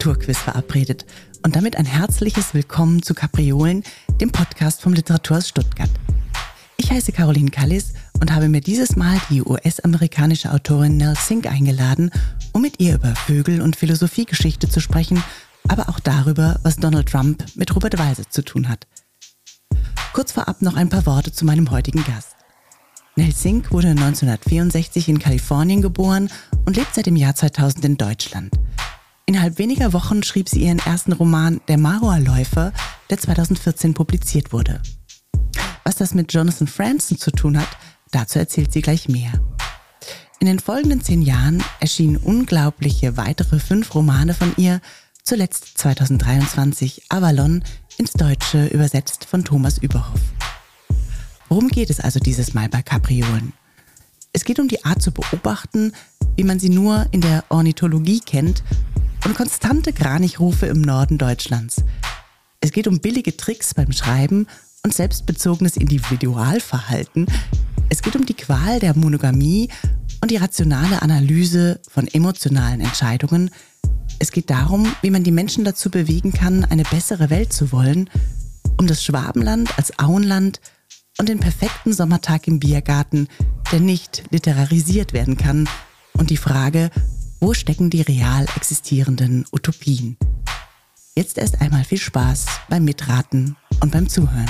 Literaturquiz verabredet und damit ein herzliches Willkommen zu Kapriolen, dem Podcast vom Literaturhaus Stuttgart. Ich heiße Caroline Kallis und habe mir dieses Mal die US-amerikanische Autorin Nell Sink eingeladen, um mit ihr über Vögel und Philosophiegeschichte zu sprechen, aber auch darüber, was Donald Trump mit Robert Walser zu tun hat. Kurz vorab noch ein paar Worte zu meinem heutigen Gast. Nell Sink wurde 1964 in Kalifornien geboren und lebt seit dem Jahr 2000 in Deutschland. Innerhalb weniger Wochen schrieb sie ihren ersten Roman Der Marua-Läufer, der 2014 publiziert wurde. Was das mit Jonathan Franzen zu tun hat, dazu erzählt sie gleich mehr. In den folgenden zehn Jahren erschienen unglaubliche weitere fünf Romane von ihr, zuletzt 2023 Avalon ins Deutsche übersetzt von Thomas Überhoff. Worum geht es also dieses Mal bei Kapriolen? Es geht um die Art zu beobachten, wie man sie nur in der Ornithologie kennt und konstante Kranichrufe im Norden Deutschlands. Es geht um billige Tricks beim Schreiben und selbstbezogenes Individualverhalten. Es geht um die Qual der Monogamie und die rationale Analyse von emotionalen Entscheidungen. Es geht darum, wie man die Menschen dazu bewegen kann, eine bessere Welt zu wollen, um das Schwabenland als Auenland und den perfekten Sommertag im Biergarten, der nicht literarisiert werden kann, und die Frage, wo stecken die real existierenden Utopien? Jetzt erst einmal viel Spaß beim Mitraten und beim Zuhören.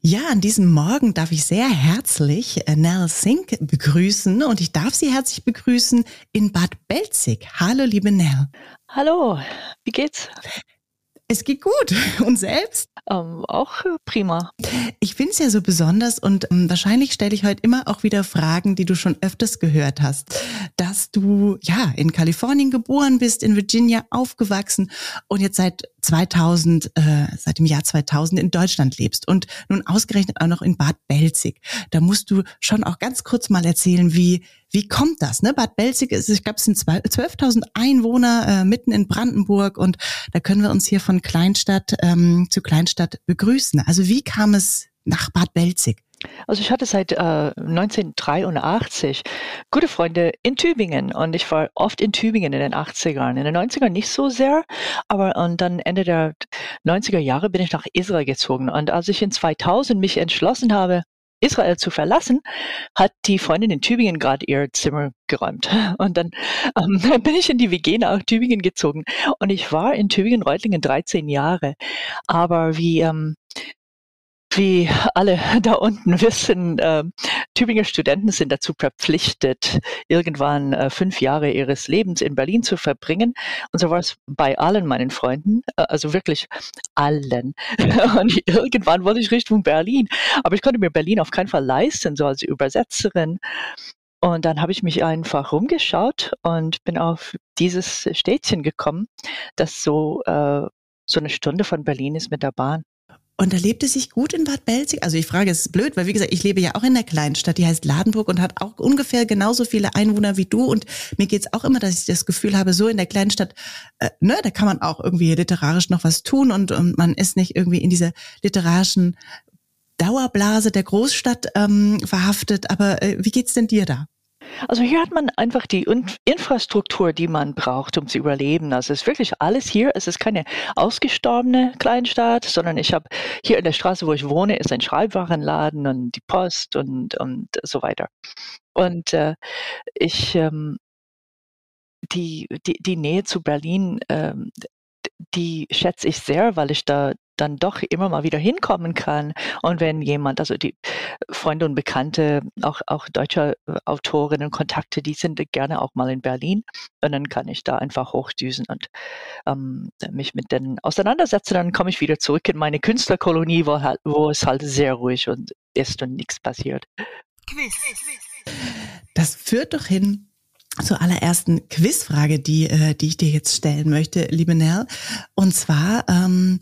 Ja, an diesem Morgen darf ich sehr herzlich äh, Nell Sink begrüßen und ich darf Sie herzlich begrüßen in Bad Belzig. Hallo, liebe Nell. Hallo, wie geht's? Es geht gut. Und selbst? Ähm, auch prima. Ich finde es ja so besonders und ähm, wahrscheinlich stelle ich heute immer auch wieder Fragen, die du schon öfters gehört hast. Dass du ja in Kalifornien geboren bist, in Virginia aufgewachsen und jetzt seit 2000, äh, seit dem Jahr 2000 in Deutschland lebst und nun ausgerechnet auch noch in Bad Belzig. Da musst du schon auch ganz kurz mal erzählen, wie, wie kommt das? Ne? Bad Belzig ist, ich glaube, es sind 12.000 Einwohner äh, mitten in Brandenburg und da können wir uns hier von Kleinstadt ähm, zu Kleinstadt begrüßen. Also wie kam es nach Bad Belzig? Also ich hatte seit äh, 1983 gute Freunde in Tübingen und ich war oft in Tübingen in den 80ern. In den 90ern nicht so sehr, aber und dann Ende der 90er Jahre bin ich nach Israel gezogen und als ich in 2000 mich entschlossen habe, Israel zu verlassen, hat die Freundin in Tübingen gerade ihr Zimmer geräumt. Und dann ähm, bin ich in die WG nach Tübingen gezogen. Und ich war in Tübingen-Reutlingen 13 Jahre. Aber wie ähm, wie alle da unten wissen, äh, Tübinger Studenten sind dazu verpflichtet, irgendwann äh, fünf Jahre ihres Lebens in Berlin zu verbringen. Und so war es bei allen meinen Freunden, äh, also wirklich allen. Und irgendwann wollte ich Richtung Berlin. Aber ich konnte mir Berlin auf keinen Fall leisten, so als Übersetzerin. Und dann habe ich mich einfach rumgeschaut und bin auf dieses Städtchen gekommen, das so, äh, so eine Stunde von Berlin ist mit der Bahn. Und da lebt es sich gut in Bad Belzig? Also ich frage, es ist blöd, weil wie gesagt, ich lebe ja auch in der Kleinstadt, die heißt Ladenburg und hat auch ungefähr genauso viele Einwohner wie du. Und mir geht's auch immer, dass ich das Gefühl habe, so in der Kleinstadt, äh, ne, da kann man auch irgendwie literarisch noch was tun und, und man ist nicht irgendwie in dieser literarischen Dauerblase der Großstadt ähm, verhaftet. Aber äh, wie geht's denn dir da? Also hier hat man einfach die Infrastruktur, die man braucht, um zu überleben. Also es ist wirklich alles hier. Es ist keine ausgestorbene Kleinstadt, sondern ich habe hier in der Straße, wo ich wohne, ist ein Schreibwarenladen und die Post und, und so weiter. Und äh, ich ähm, die, die, die Nähe zu Berlin, ähm, die schätze ich sehr, weil ich da dann doch immer mal wieder hinkommen kann. Und wenn jemand, also die Freunde und Bekannte, auch, auch deutsche Autorinnen, Kontakte, die sind gerne auch mal in Berlin. Und dann kann ich da einfach hochdüsen und ähm, mich mit denen auseinandersetzen. Dann komme ich wieder zurück in meine Künstlerkolonie, wo, wo es halt sehr ruhig und ist und nichts passiert. Das führt doch hin zur allerersten Quizfrage, die, äh, die ich dir jetzt stellen möchte, liebe Nell. Und zwar, ähm,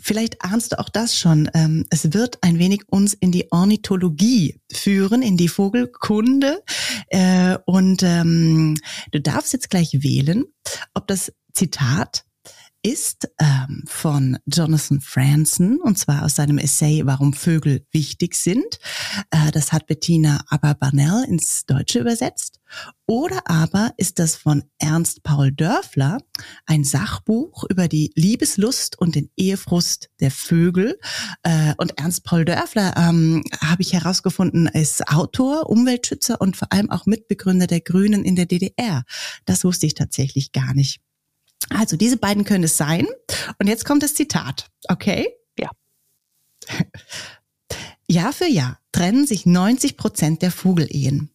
vielleicht ahnst du auch das schon, ähm, es wird ein wenig uns in die Ornithologie führen, in die Vogelkunde. Äh, und ähm, du darfst jetzt gleich wählen, ob das Zitat ist ähm, von Jonathan Franzen und zwar aus seinem Essay Warum Vögel wichtig sind. Äh, das hat Bettina Aberbanel ins Deutsche übersetzt. Oder aber ist das von Ernst Paul Dörfler ein Sachbuch über die Liebeslust und den Ehefrust der Vögel. Äh, und Ernst Paul Dörfler, ähm, habe ich herausgefunden, ist Autor, Umweltschützer und vor allem auch Mitbegründer der Grünen in der DDR. Das wusste ich tatsächlich gar nicht. Also diese beiden können es sein. Und jetzt kommt das Zitat. Okay? Ja. Jahr für Jahr trennen sich 90 Prozent der Vogelehen.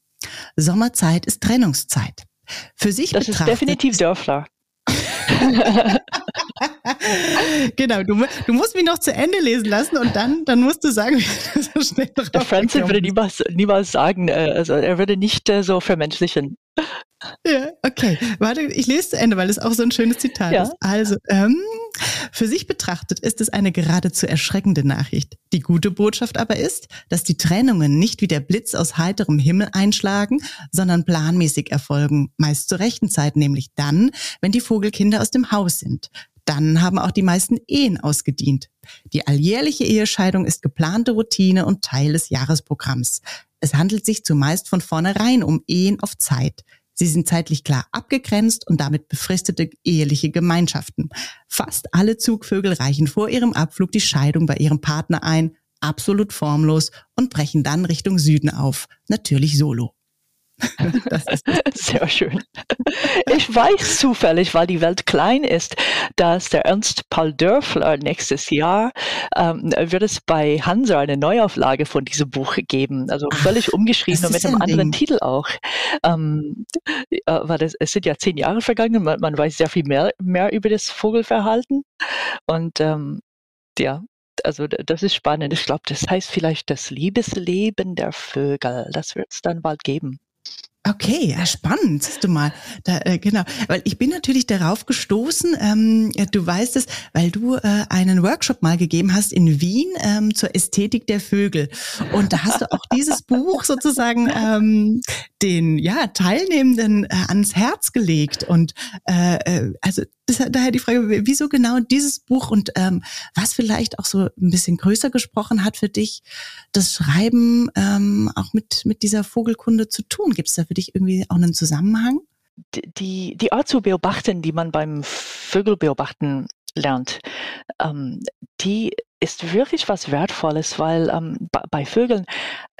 Sommerzeit ist Trennungszeit. Für sich das betrachtet, ist definitiv Dörfler. genau, du, du, musst mich noch zu Ende lesen lassen und dann, dann musst du sagen, wie so schnell Der Francis würde niemals, niemals sagen, äh, also er würde nicht äh, so vermenschlichen. Ja, okay. Warte, ich lese zu Ende, weil es auch so ein schönes Zitat ja. ist. Also, ähm, für sich betrachtet ist es eine geradezu erschreckende Nachricht. Die gute Botschaft aber ist, dass die Trennungen nicht wie der Blitz aus heiterem Himmel einschlagen, sondern planmäßig erfolgen, meist zur rechten Zeit, nämlich dann, wenn die Vogelkinder aus dem Haus sind. Dann haben auch die meisten Ehen ausgedient. Die alljährliche Ehescheidung ist geplante Routine und Teil des Jahresprogramms. Es handelt sich zumeist von vornherein um Ehen auf Zeit. Sie sind zeitlich klar abgegrenzt und damit befristete eheliche Gemeinschaften. Fast alle Zugvögel reichen vor ihrem Abflug die Scheidung bei ihrem Partner ein, absolut formlos und brechen dann Richtung Süden auf, natürlich solo. Sehr schön. Ich weiß zufällig, weil die Welt klein ist, dass der Ernst Paul Dörfler nächstes Jahr ähm, wird es bei Hansa eine Neuauflage von diesem Buch geben. Also völlig umgeschrieben und mit einem anderen Ding. Titel auch. Ähm, äh, weil das, es sind ja zehn Jahre vergangen, man, man weiß sehr viel mehr, mehr über das Vogelverhalten. Und ähm, ja, also das ist spannend. Ich glaube, das heißt vielleicht das Liebesleben der Vögel. Das wird es dann bald geben. Okay, ja, spannend, siehst du mal. Da, äh, genau, weil ich bin natürlich darauf gestoßen, ähm, du weißt es, weil du äh, einen Workshop mal gegeben hast in Wien ähm, zur Ästhetik der Vögel. Und da hast du auch dieses Buch sozusagen ähm, den ja, Teilnehmenden äh, ans Herz gelegt. Und äh, äh also das, daher die Frage, wieso genau dieses Buch und ähm, was vielleicht auch so ein bisschen größer gesprochen hat für dich, das Schreiben ähm, auch mit, mit dieser Vogelkunde zu tun? Gibt es da für dich irgendwie auch einen Zusammenhang? Die, die Art zu beobachten, die man beim Vögelbeobachten lernt, ähm, die ist wirklich was Wertvolles, weil ähm, bei Vögeln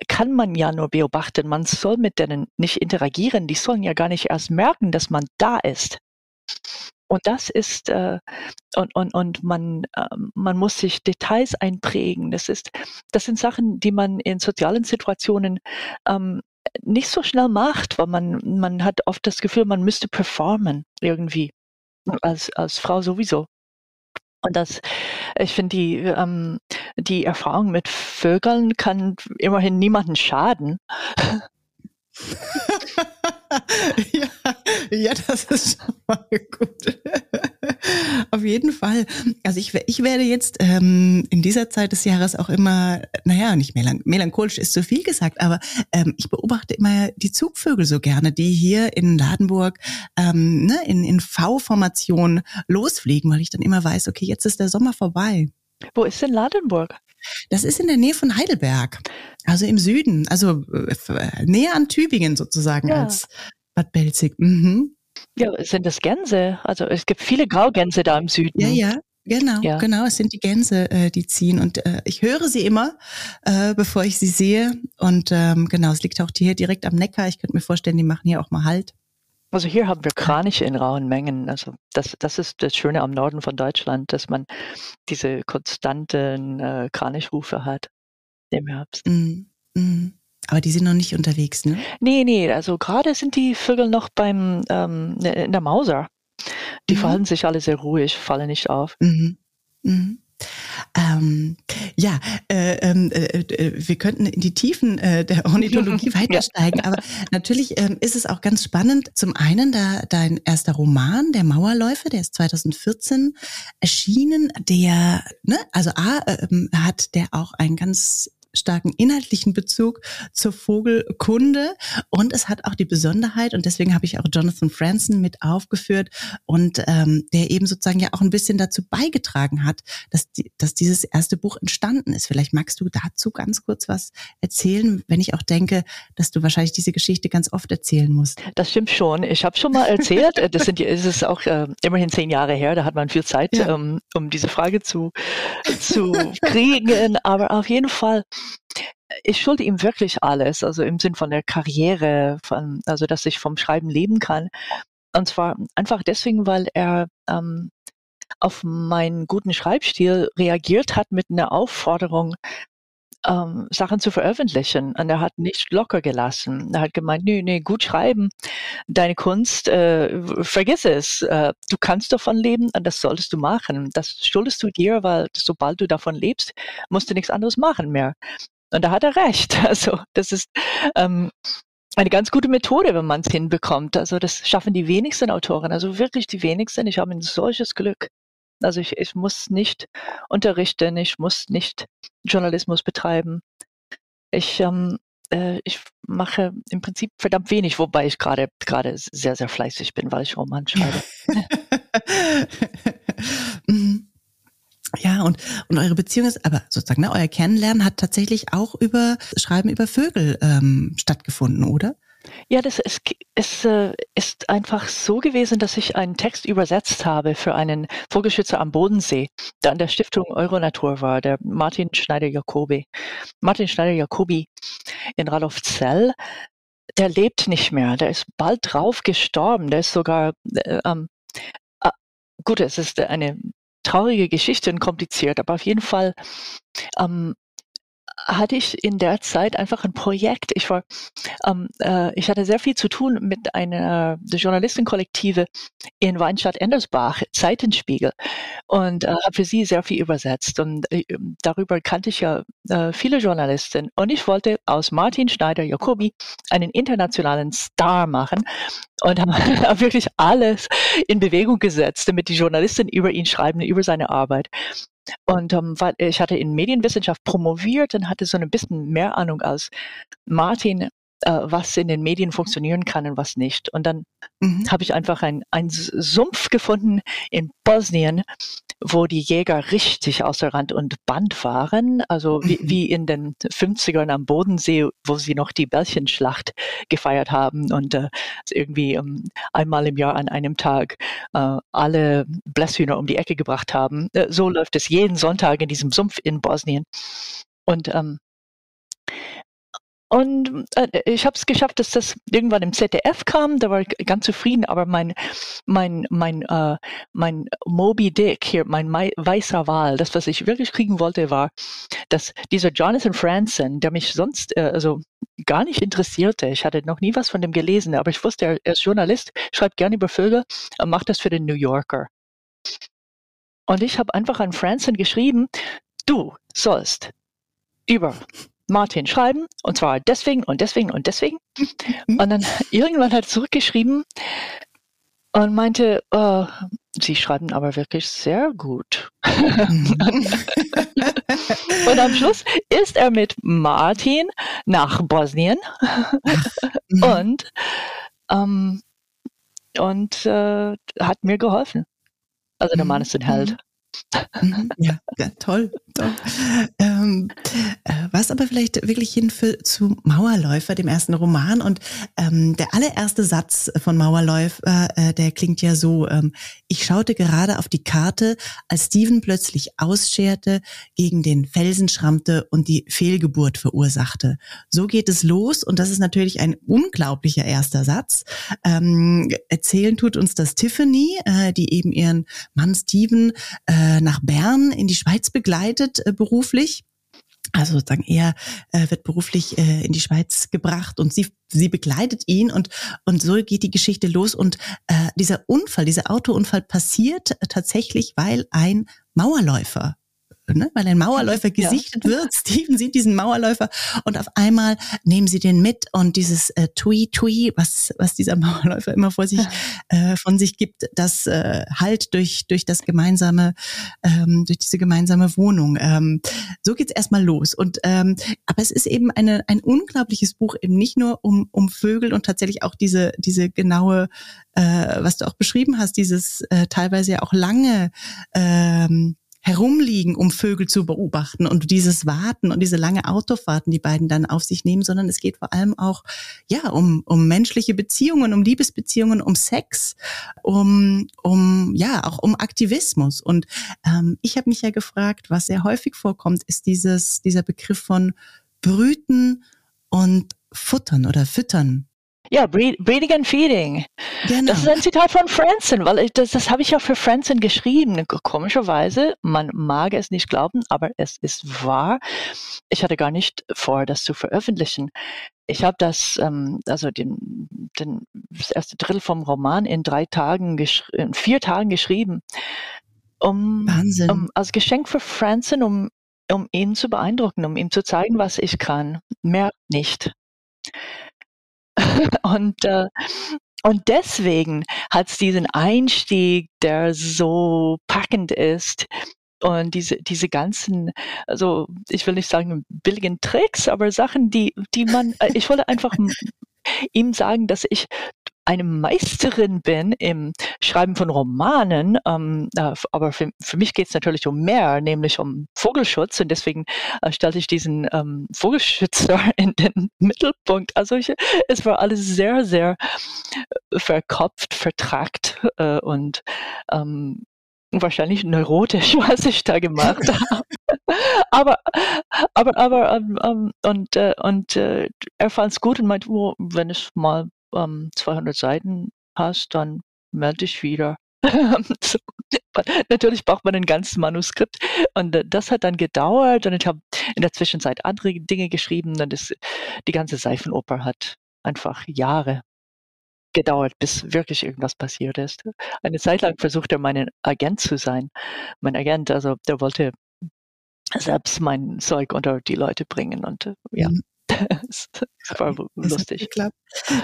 kann man ja nur beobachten. Man soll mit denen nicht interagieren. Die sollen ja gar nicht erst merken, dass man da ist. Und das ist, äh, und, und, und man, äh, man muss sich Details einprägen. Das ist, das sind Sachen, die man in sozialen Situationen ähm, nicht so schnell macht, weil man, man hat oft das Gefühl, man müsste performen irgendwie. Als, als Frau sowieso. Und das, ich finde, die, ähm, die Erfahrung mit Vögeln kann immerhin niemanden schaden. ja, ja, das ist schon mal gut. Auf jeden Fall. Also ich, ich werde jetzt ähm, in dieser Zeit des Jahres auch immer, naja, nicht melanch melancholisch ist zu viel gesagt, aber ähm, ich beobachte immer die Zugvögel so gerne, die hier in Ladenburg ähm, ne, in, in V-Formation losfliegen, weil ich dann immer weiß, okay, jetzt ist der Sommer vorbei. Wo ist denn Ladenburg? Das ist in der Nähe von Heidelberg, also im Süden, also äh, näher an Tübingen sozusagen ja. als Bad Belzig. Mhm. Ja, sind das Gänse? Also es gibt viele Graugänse da im Süden. Ja, ja. Genau, ja. genau. Es sind die Gänse, äh, die ziehen. Und äh, ich höre sie immer, äh, bevor ich sie sehe. Und ähm, genau, es liegt auch hier direkt am Neckar. Ich könnte mir vorstellen, die machen hier auch mal Halt. Also hier haben wir Kraniche in rauen Mengen. Also das, das ist das Schöne am Norden von Deutschland, dass man diese konstanten äh, Kranichrufe hat im Herbst. Mm, mm. Aber die sind noch nicht unterwegs, ne? Nee, nee, also gerade sind die Vögel noch beim ähm, ne, in der Mauser. Die mhm. verhalten sich alle sehr ruhig, fallen nicht auf. Mhm. Mhm. Ähm, ja, äh, ähm, äh, äh, wir könnten in die Tiefen äh, der Ornithologie weitersteigen, aber natürlich ähm, ist es auch ganz spannend. Zum einen, da dein erster Roman, der Mauerläufer, der ist 2014 erschienen, der, ne, also A, ähm, hat der auch ein ganz starken inhaltlichen Bezug zur Vogelkunde und es hat auch die Besonderheit und deswegen habe ich auch Jonathan Franzen mit aufgeführt und ähm, der eben sozusagen ja auch ein bisschen dazu beigetragen hat, dass, die, dass dieses erste Buch entstanden ist. Vielleicht magst du dazu ganz kurz was erzählen, wenn ich auch denke, dass du wahrscheinlich diese Geschichte ganz oft erzählen musst. Das stimmt schon. Ich habe schon mal erzählt, das sind ist es auch äh, immerhin zehn Jahre her, da hat man viel Zeit, ja. ähm, um diese Frage zu, zu kriegen, aber auf jeden Fall ich schulde ihm wirklich alles, also im Sinn von der Karriere, von, also dass ich vom Schreiben leben kann. Und zwar einfach deswegen, weil er ähm, auf meinen guten Schreibstil reagiert hat mit einer Aufforderung, ähm, Sachen zu veröffentlichen. Und er hat nicht locker gelassen. Er hat gemeint, nee, nee, gut schreiben, deine Kunst, äh, vergiss es. Äh, du kannst davon leben und das solltest du machen. Das schuldest du dir, weil sobald du davon lebst, musst du nichts anderes machen mehr. Und da hat er recht. Also das ist ähm, eine ganz gute Methode, wenn man es hinbekommt. Also das schaffen die wenigsten Autoren, also wirklich die wenigsten. Ich habe ein solches Glück. Also ich, ich muss nicht unterrichten, ich muss nicht Journalismus betreiben. Ich, ähm, äh, ich mache im Prinzip verdammt wenig, wobei ich gerade gerade sehr, sehr fleißig bin, weil ich Roman schreibe. Ja, und, und eure Beziehung ist, aber sozusagen, ne, euer Kennenlernen hat tatsächlich auch über Schreiben über Vögel ähm, stattgefunden, oder? Ja, das ist, es äh, ist einfach so gewesen, dass ich einen Text übersetzt habe für einen Vogelschützer am Bodensee, der an der Stiftung Euronatur war, der Martin Schneider-Jacobi. Martin Schneider-Jacobi in Radolfzell, der lebt nicht mehr, der ist bald drauf gestorben, der ist sogar, äh, ähm, äh, gut, es ist eine traurige Geschichte und kompliziert, aber auf jeden Fall ähm, hatte ich in der Zeit einfach ein Projekt. Ich war, ähm, äh, ich hatte sehr viel zu tun mit einer Journalistenkollektive in Weinstadt-Endersbach, Zeitenspiegel, und äh, habe für sie sehr viel übersetzt. Und äh, darüber kannte ich ja äh, viele Journalisten. Und ich wollte aus Martin Schneider-Jacobi einen internationalen Star machen und habe hab wirklich alles in Bewegung gesetzt, damit die Journalisten über ihn schreiben, über seine Arbeit. Und ähm, ich hatte in Medienwissenschaft promoviert und hatte so ein bisschen mehr Ahnung als Martin, äh, was in den Medien funktionieren kann und was nicht. Und dann mhm. habe ich einfach ein, ein Sumpf gefunden in Bosnien, wo die Jäger richtig außer Rand und Band waren, also wie, mhm. wie in den 50ern am Bodensee, wo sie noch die Bällchenschlacht gefeiert haben und äh, irgendwie ähm, einmal im Jahr an einem Tag äh, alle Blässhühner um die Ecke gebracht haben. Äh, so läuft es jeden Sonntag in diesem Sumpf in Bosnien. Und ähm, und äh, ich habe es geschafft, dass das irgendwann im ZDF kam. Da war ich ganz zufrieden. Aber mein mein mein äh, mein Moby Dick hier, mein weißer Wal, das was ich wirklich kriegen wollte, war, dass dieser Jonathan Franzen, der mich sonst äh, also gar nicht interessierte. Ich hatte noch nie was von dem gelesen, aber ich wusste, er, ist Journalist, schreibt gerne über Vögel und macht das für den New Yorker. Und ich habe einfach an Franzen geschrieben, du sollst über Martin schreiben und zwar deswegen und deswegen und deswegen. Mhm. Und dann irgendwann hat er zurückgeschrieben und meinte, oh, Sie schreiben aber wirklich sehr gut. Mhm. und am Schluss ist er mit Martin nach Bosnien mhm. und, ähm, und äh, hat mir geholfen. Also der Mann ist ein Held. Mhm. ja, ja, toll, toll. Ähm, äh, was aber vielleicht wirklich hin für, zu Mauerläufer, dem ersten Roman. Und ähm, der allererste Satz von Mauerläufer, äh, der klingt ja so, ähm, ich schaute gerade auf die Karte, als Steven plötzlich ausscherte, gegen den Felsen schrammte und die Fehlgeburt verursachte. So geht es los und das ist natürlich ein unglaublicher erster Satz. Ähm, erzählen tut uns das Tiffany, äh, die eben ihren Mann Steven äh, nach Bern in die Schweiz begleitet äh, beruflich. Also sozusagen er äh, wird beruflich äh, in die Schweiz gebracht und sie sie begleitet ihn und und so geht die Geschichte los und äh, dieser Unfall, dieser Autounfall passiert tatsächlich, weil ein Mauerläufer ne, weil ein Mauerläufer gesichtet ja. wird. Steven sieht diesen Mauerläufer und auf einmal nehmen sie den mit und dieses äh, Tui Tui, was, was dieser Mauerläufer immer vor sich, äh, von sich gibt, das äh, halt durch, durch das gemeinsame, ähm, durch diese gemeinsame Wohnung. Ähm, so geht's erstmal los. Und ähm, aber es ist eben eine, ein unglaubliches Buch, eben nicht nur um, um Vögel und tatsächlich auch diese, diese genaue, äh, was du auch beschrieben hast, dieses äh, teilweise ja auch lange ähm, herumliegen, um Vögel zu beobachten und dieses Warten und diese lange Autofahrten, die beiden dann auf sich nehmen, sondern es geht vor allem auch ja um um menschliche Beziehungen, um Liebesbeziehungen, um Sex, um um ja auch um Aktivismus. Und ähm, ich habe mich ja gefragt, was sehr häufig vorkommt, ist dieses dieser Begriff von Brüten und Futtern oder Füttern. Ja, Breeding and Feeding. Genau. Das ist ein Zitat von Franzen, weil ich, das, das habe ich auch für Franzen geschrieben. Komischerweise, man mag es nicht glauben, aber es ist wahr. Ich hatte gar nicht vor, das zu veröffentlichen. Ich habe das, ähm, also den, den, das erste Drittel vom Roman in drei Tagen, in vier Tagen geschrieben. Um, Wahnsinn. Um, als Geschenk für Franzen, um, um ihn zu beeindrucken, um ihm zu zeigen, was ich kann. Mehr nicht. und, äh, und deswegen hat es diesen Einstieg, der so packend ist. Und diese, diese ganzen, also ich will nicht sagen billigen Tricks, aber Sachen, die, die man, äh, ich wollte einfach ihm sagen, dass ich eine Meisterin bin im Schreiben von Romanen, ähm, äh, aber für, für mich geht es natürlich um mehr, nämlich um Vogelschutz und deswegen äh, stellte ich diesen ähm, Vogelschützer in den Mittelpunkt. Also ich, es war alles sehr, sehr äh, verkopft, vertrackt äh, und ähm, wahrscheinlich neurotisch, was ich da gemacht habe. aber, aber, aber, ähm, ähm, und, äh, und äh, er fand es gut und meinte, oh, wenn es mal ähm, 200 Seiten hast, dann melde dich wieder. so. Natürlich braucht man ein ganzes Manuskript und äh, das hat dann gedauert und ich habe in der Zwischenzeit andere Dinge geschrieben und das, die ganze Seifenoper hat einfach Jahre gedauert, bis wirklich irgendwas passiert ist. Eine Zeit lang versuchte er, mein Agent zu sein. Mein Agent, also der wollte selbst mein Zeug unter die Leute bringen und äh, ja. Mhm. das war lustig.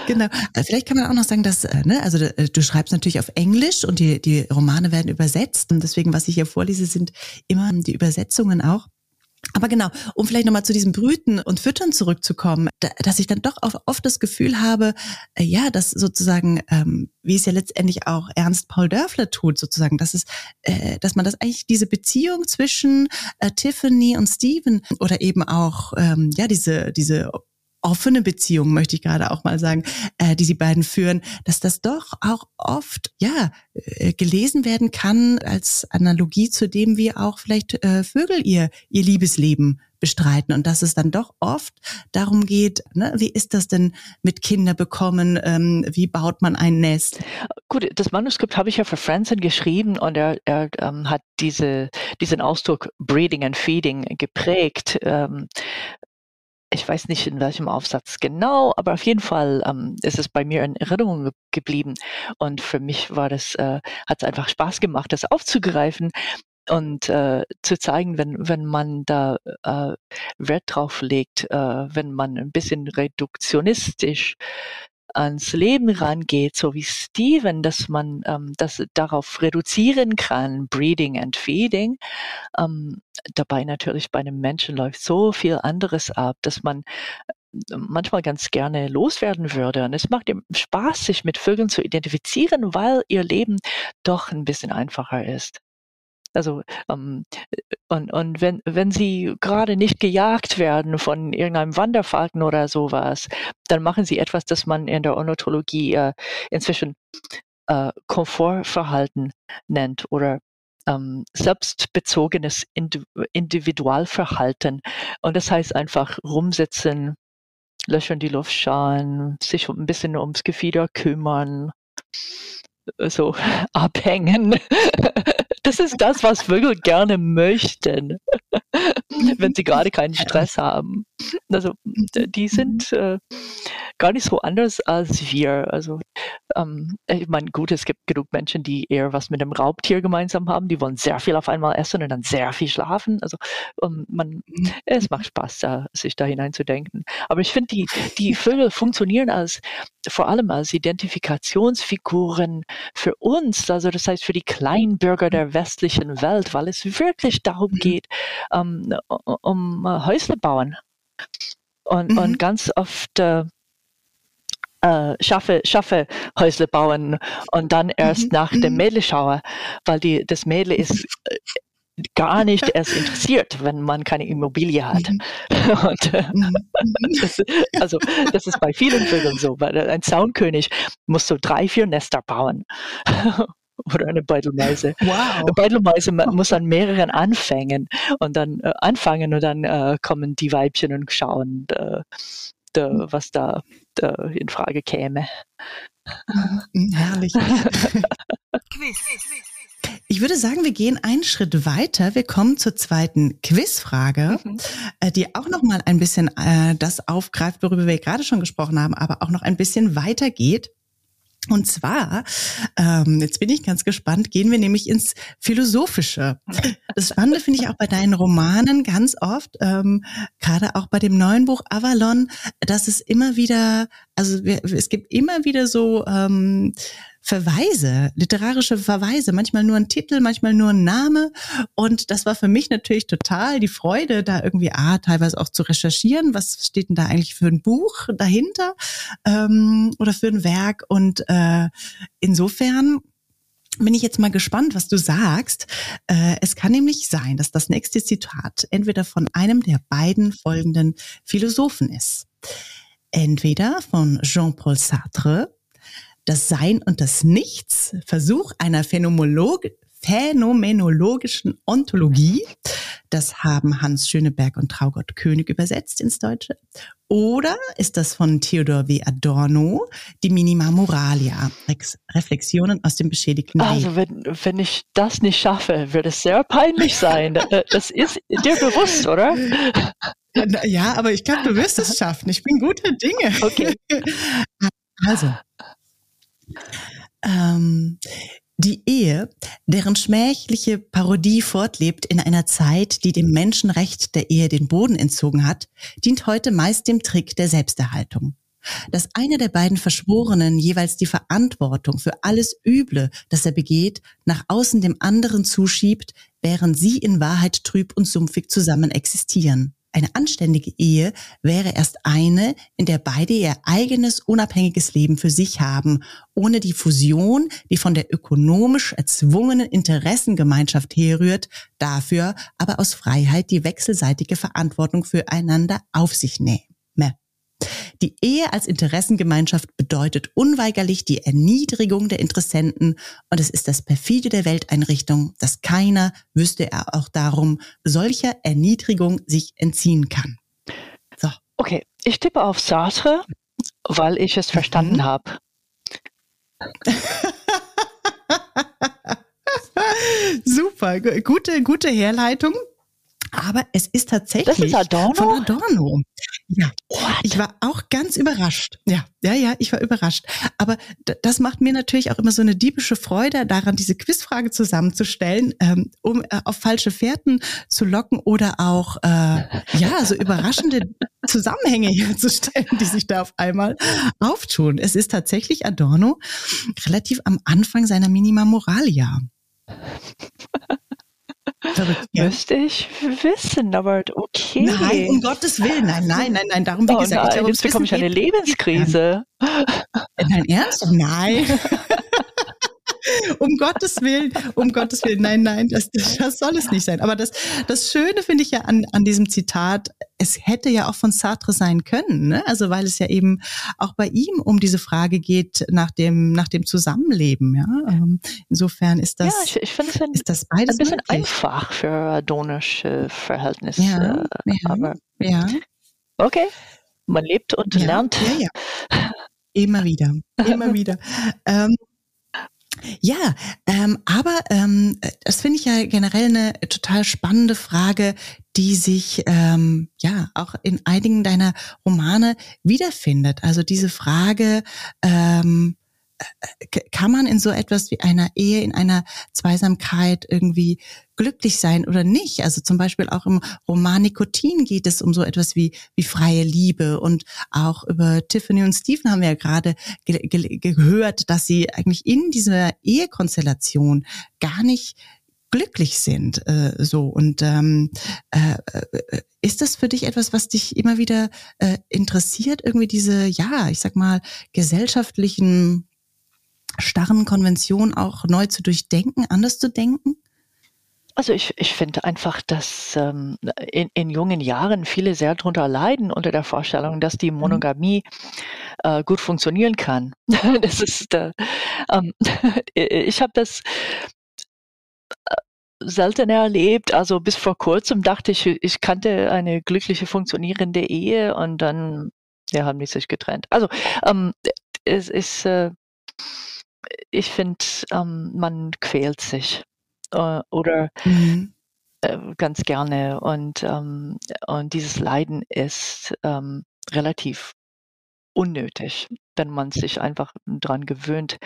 Genau. Vielleicht kann man auch noch sagen, dass, äh, ne, also äh, du schreibst natürlich auf Englisch und die, die Romane werden übersetzt. Und deswegen, was ich hier vorlese, sind immer die Übersetzungen auch. Aber genau, um vielleicht nochmal zu diesem Brüten und Füttern zurückzukommen, dass ich dann doch oft das Gefühl habe, äh, ja, dass sozusagen, ähm, wie es ja letztendlich auch Ernst Paul Dörfler tut, sozusagen, dass es, äh, dass man das eigentlich diese Beziehung zwischen äh, Tiffany und Steven oder eben auch, ähm, ja, diese, diese offene Beziehung, möchte ich gerade auch mal sagen, äh, die sie beiden führen, dass das doch auch oft, ja, äh, gelesen werden kann als Analogie zu dem, wie auch vielleicht äh, Vögel ihr, ihr Liebesleben bestreiten und dass es dann doch oft darum geht, ne, wie ist das denn mit Kinder bekommen, ähm, wie baut man ein Nest? Gut, das Manuskript habe ich ja für Franzen geschrieben und er, er ähm, hat diese, diesen Ausdruck Breeding and Feeding geprägt. Ähm, ich weiß nicht in welchem Aufsatz genau, aber auf jeden Fall ähm, ist es bei mir in Erinnerung geblieben. Und für mich war das, äh, hat es einfach Spaß gemacht, das aufzugreifen und äh, zu zeigen, wenn, wenn man da äh, Wert drauf legt, äh, wenn man ein bisschen reduktionistisch ans Leben rangeht, so wie Steven, dass man ähm, das darauf reduzieren kann, Breeding and Feeding. Ähm, dabei natürlich bei einem Menschen läuft so viel anderes ab, dass man äh, manchmal ganz gerne loswerden würde. Und es macht ihm Spaß, sich mit Vögeln zu identifizieren, weil ihr Leben doch ein bisschen einfacher ist. Also ähm, und, und wenn, wenn sie gerade nicht gejagt werden von irgendeinem Wanderfalken oder sowas, dann machen sie etwas, das man in der Ornithologie äh, inzwischen äh, Komfortverhalten nennt oder ähm, selbstbezogenes Individualverhalten. Und das heißt einfach rumsitzen, löchern die Luft schauen, sich ein bisschen ums Gefieder kümmern, so abhängen. Das ist das, was Vögel gerne möchten, wenn sie gerade keinen Stress haben. Also die sind äh, gar nicht so anders als wir. Also ähm, ich meine, gut, es gibt genug Menschen, die eher was mit einem Raubtier gemeinsam haben. Die wollen sehr viel auf einmal essen und dann sehr viel schlafen. Also um, man, mhm. es macht Spaß, da, sich da hineinzudenken. Aber ich finde, die, die Vögel funktionieren als vor allem als Identifikationsfiguren für uns, also das heißt für die Kleinbürger der westlichen Welt, weil es wirklich darum mhm. geht, um, um Häusle bauen. Und, mhm. und ganz oft äh, äh, schaffe, schaffe Häusle bauen und dann erst mhm. nach dem mhm. Mädelschauer, weil die, das Mädel ist äh, gar nicht erst interessiert, wenn man keine Immobilie hat. Mhm. Und, äh, mhm. das, also das ist bei vielen Vögeln so, weil ein Zaunkönig muss so drei, vier Nester bauen. Oder eine Beutelmeise. Wow. Eine Beutelmeise muss an mehreren anfangen und dann äh, anfangen und dann äh, kommen die Weibchen und schauen, äh, mhm. was da in Frage käme. Herrlich. Quiz. Ich würde sagen, wir gehen einen Schritt weiter. Wir kommen zur zweiten Quizfrage, mhm. Äh, die auch noch mal ein bisschen äh, das aufgreift, worüber wir gerade schon gesprochen haben, aber auch noch ein bisschen weiter geht. Und zwar, ähm, jetzt bin ich ganz gespannt, gehen wir nämlich ins Philosophische. Das Spannende finde ich auch bei deinen Romanen ganz oft, ähm, gerade auch bei dem neuen Buch Avalon, dass es immer wieder, also es gibt immer wieder so ähm, Verweise, literarische Verweise, manchmal nur ein Titel, manchmal nur ein Name. Und das war für mich natürlich total die Freude, da irgendwie ah, teilweise auch zu recherchieren, was steht denn da eigentlich für ein Buch dahinter ähm, oder für ein Werk. Und äh, insofern bin ich jetzt mal gespannt, was du sagst. Äh, es kann nämlich sein, dass das nächste Zitat entweder von einem der beiden folgenden Philosophen ist. Entweder von Jean-Paul Sartre das Sein und das Nichts, Versuch einer Phänomenolog phänomenologischen Ontologie. Das haben Hans Schöneberg und Traugott König übersetzt ins Deutsche. Oder ist das von Theodor W. Adorno, die Minima Moralia, Reflexionen aus dem beschädigten Also wenn, wenn ich das nicht schaffe, wird es sehr peinlich sein. Äh, das ist dir bewusst, oder? Ja, aber ich glaube, du wirst es schaffen. Ich bin guter Dinge. Okay. Also, ähm, die Ehe, deren schmähliche Parodie fortlebt in einer Zeit, die dem Menschenrecht der Ehe den Boden entzogen hat, dient heute meist dem Trick der Selbsterhaltung. Dass einer der beiden Verschworenen jeweils die Verantwortung für alles Üble, das er begeht, nach außen dem anderen zuschiebt, während sie in Wahrheit trüb und sumpfig zusammen existieren. Eine anständige Ehe wäre erst eine, in der beide ihr eigenes unabhängiges Leben für sich haben, ohne die Fusion, die von der ökonomisch erzwungenen Interessengemeinschaft herrührt, dafür aber aus Freiheit die wechselseitige Verantwortung füreinander auf sich nähme. Die Ehe als Interessengemeinschaft bedeutet unweigerlich die Erniedrigung der Interessenten und es ist das perfide der Welteinrichtung, dass keiner, wüsste er auch darum, solcher Erniedrigung sich entziehen kann. So. Okay, ich tippe auf Sartre, weil ich es verstanden mhm. habe. Super, gute, gute Herleitung. Aber es ist tatsächlich ist Adorno? von Adorno. Ja, What? ich war auch ganz überrascht. Ja, ja, ja, ich war überrascht. Aber das macht mir natürlich auch immer so eine diebische Freude daran, diese Quizfrage zusammenzustellen, ähm, um äh, auf falsche Fährten zu locken oder auch äh, ja so überraschende Zusammenhänge herzustellen, die sich da auf einmal auftun. Es ist tatsächlich Adorno relativ am Anfang seiner Minima Moralia. Verrückt, ja. Müsste ich wissen, aber okay. Nein, um Gottes Willen, nein, nein, nein, nein. Darum, wie oh gesagt, nein, ich glaube, jetzt bekomme ich eine Lebenskrise. Dein Ernst? Nein. um Gottes Willen, um Gottes Willen, nein, nein, das, das soll es nicht sein. Aber das, das Schöne finde ich ja an, an diesem Zitat, es hätte ja auch von Sartre sein können, ne? Also weil es ja eben auch bei ihm um diese Frage geht nach dem, nach dem Zusammenleben, ja. Ähm, insofern ist das, ja, ich, ich finde es ein, ist das beides ein bisschen möglich. einfach für donische Verhältnisse. Ja, ja, aber ja. Okay, man lebt und ja, lernt. Ja, ja. Immer wieder, immer wieder. Ähm, Ja, ähm, aber ähm, das finde ich ja generell eine total spannende Frage, die sich ähm, ja auch in einigen deiner Romane wiederfindet. Also diese Frage, ähm, kann man in so etwas wie einer Ehe, in einer Zweisamkeit irgendwie glücklich sein oder nicht? Also zum Beispiel auch im Roman Nikotin geht es um so etwas wie, wie freie Liebe und auch über Tiffany und Stephen haben wir ja gerade ge ge gehört, dass sie eigentlich in dieser Ehekonstellation gar nicht glücklich sind äh, so und ähm, äh, ist das für dich etwas, was dich immer wieder äh, interessiert irgendwie diese ja ich sag mal gesellschaftlichen starren Konventionen auch neu zu durchdenken, anders zu denken? Also ich, ich finde einfach, dass ähm, in, in jungen Jahren viele sehr darunter leiden unter der Vorstellung, dass die mhm. Monogamie äh, gut funktionieren kann. das ist, äh, ähm, ich habe das äh, selten erlebt. Also bis vor kurzem dachte ich, ich kannte eine glückliche funktionierende Ehe und dann ja, haben die sich getrennt. Also ähm, es ist äh, ich finde, ähm, man quält sich äh, oder mhm. äh, ganz gerne und, ähm, und dieses Leiden ist ähm, relativ unnötig, wenn man sich einfach daran gewöhnt,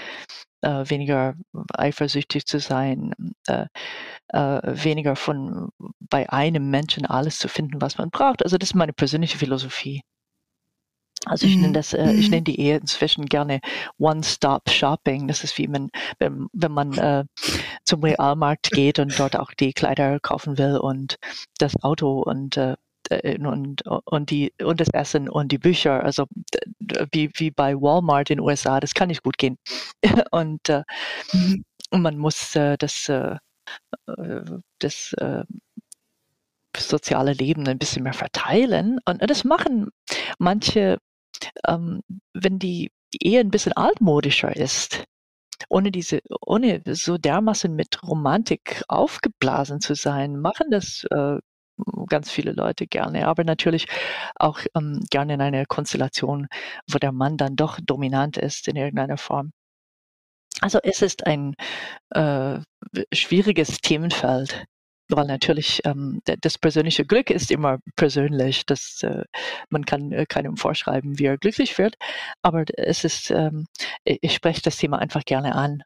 äh, weniger eifersüchtig zu sein, äh, äh, weniger von bei einem Menschen alles zu finden, was man braucht. Also das ist meine persönliche Philosophie. Also ich nenne mhm. das, äh, ich mhm. nenne die Ehe inzwischen gerne One-Stop-Shopping. Das ist wie man, wenn, wenn man äh, zum Realmarkt geht und dort auch die Kleider kaufen will und das Auto und äh, äh und, und die und das Essen und die Bücher, also wie, wie bei Walmart in den USA, das kann nicht gut gehen. und, äh, mhm. man muss äh, das, äh, äh das äh, soziale Leben ein bisschen mehr verteilen. Und das machen manche ähm, wenn die Ehe ein bisschen altmodischer ist, ohne diese, ohne so dermaßen mit Romantik aufgeblasen zu sein, machen das äh, ganz viele Leute gerne, aber natürlich auch ähm, gerne in einer Konstellation, wo der Mann dann doch dominant ist in irgendeiner Form. Also es ist ein äh, schwieriges Themenfeld weil natürlich ähm, das persönliche Glück ist immer persönlich. Das, äh, man kann äh, keinem vorschreiben, wie er glücklich wird. Aber es ist, ähm, ich spreche das Thema einfach gerne an,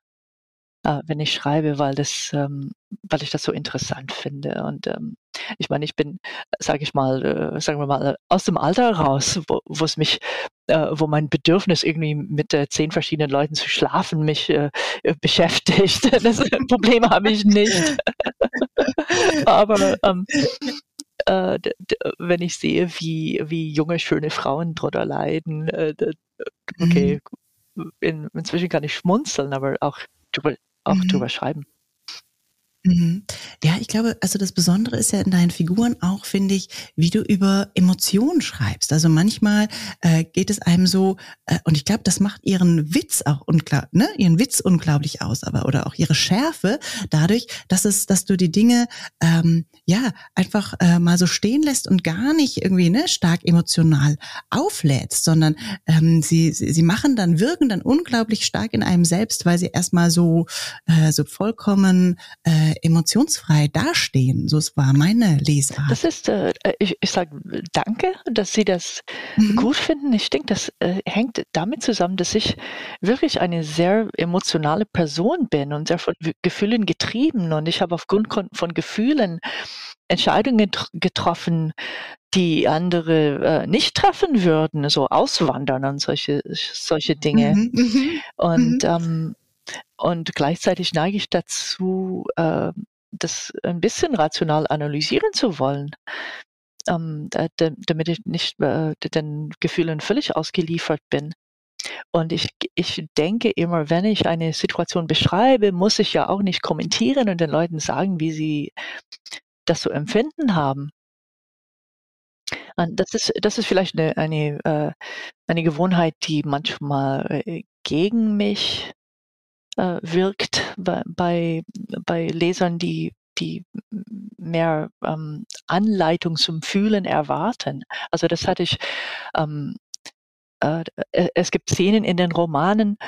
äh, wenn ich schreibe, weil das, ähm, weil ich das so interessant finde. Und ähm, ich meine, ich bin, sage ich mal, äh, sagen wir mal, aus dem Alter raus, wo, es mich, äh, wo mein Bedürfnis irgendwie mit äh, zehn verschiedenen Leuten zu schlafen mich äh, äh beschäftigt. Das Problem habe ich nicht. Aber ähm, äh, wenn ich sehe, wie, wie junge, schöne Frauen drunter leiden, äh, okay, mhm. in, inzwischen kann ich schmunzeln, aber auch drüber, auch mhm. drüber schreiben. Mhm. Ja, ich glaube, also das Besondere ist ja in deinen Figuren auch, finde ich, wie du über Emotionen schreibst. Also manchmal äh, geht es einem so, äh, und ich glaube, das macht ihren Witz auch unklar, ne, ihren Witz unglaublich aus, aber oder auch ihre Schärfe dadurch, dass es, dass du die Dinge ähm, ja einfach äh, mal so stehen lässt und gar nicht irgendwie ne stark emotional auflädst, sondern ähm, sie, sie sie machen dann wirken dann unglaublich stark in einem selbst, weil sie erstmal so äh, so vollkommen äh, emotionsfrei dastehen. So war meine Lesart. Das ist, äh, ich, ich sage danke, dass Sie das mhm. gut finden. Ich denke, das äh, hängt damit zusammen, dass ich wirklich eine sehr emotionale Person bin und sehr von Gefühlen getrieben. Und ich habe aufgrund von Gefühlen Entscheidungen getroffen, die andere äh, nicht treffen würden, so auswandern und solche, solche Dinge. Mhm, mhm und mhm. ähm, und gleichzeitig neige ich dazu, äh, das ein bisschen rational analysieren zu wollen, ähm, damit ich nicht äh, den Gefühlen völlig ausgeliefert bin. Und ich, ich denke immer, wenn ich eine Situation beschreibe, muss ich ja auch nicht kommentieren und den Leuten sagen, wie sie das so empfinden haben. Und das ist, das ist vielleicht eine, eine, äh, eine Gewohnheit, die manchmal äh, gegen mich äh, wirkt bei, bei, Lesern, die die mehr ähm, Anleitung zum Fühlen erwarten. Also das hatte ich, ähm, äh, äh es gibt Szenen in den Romanen,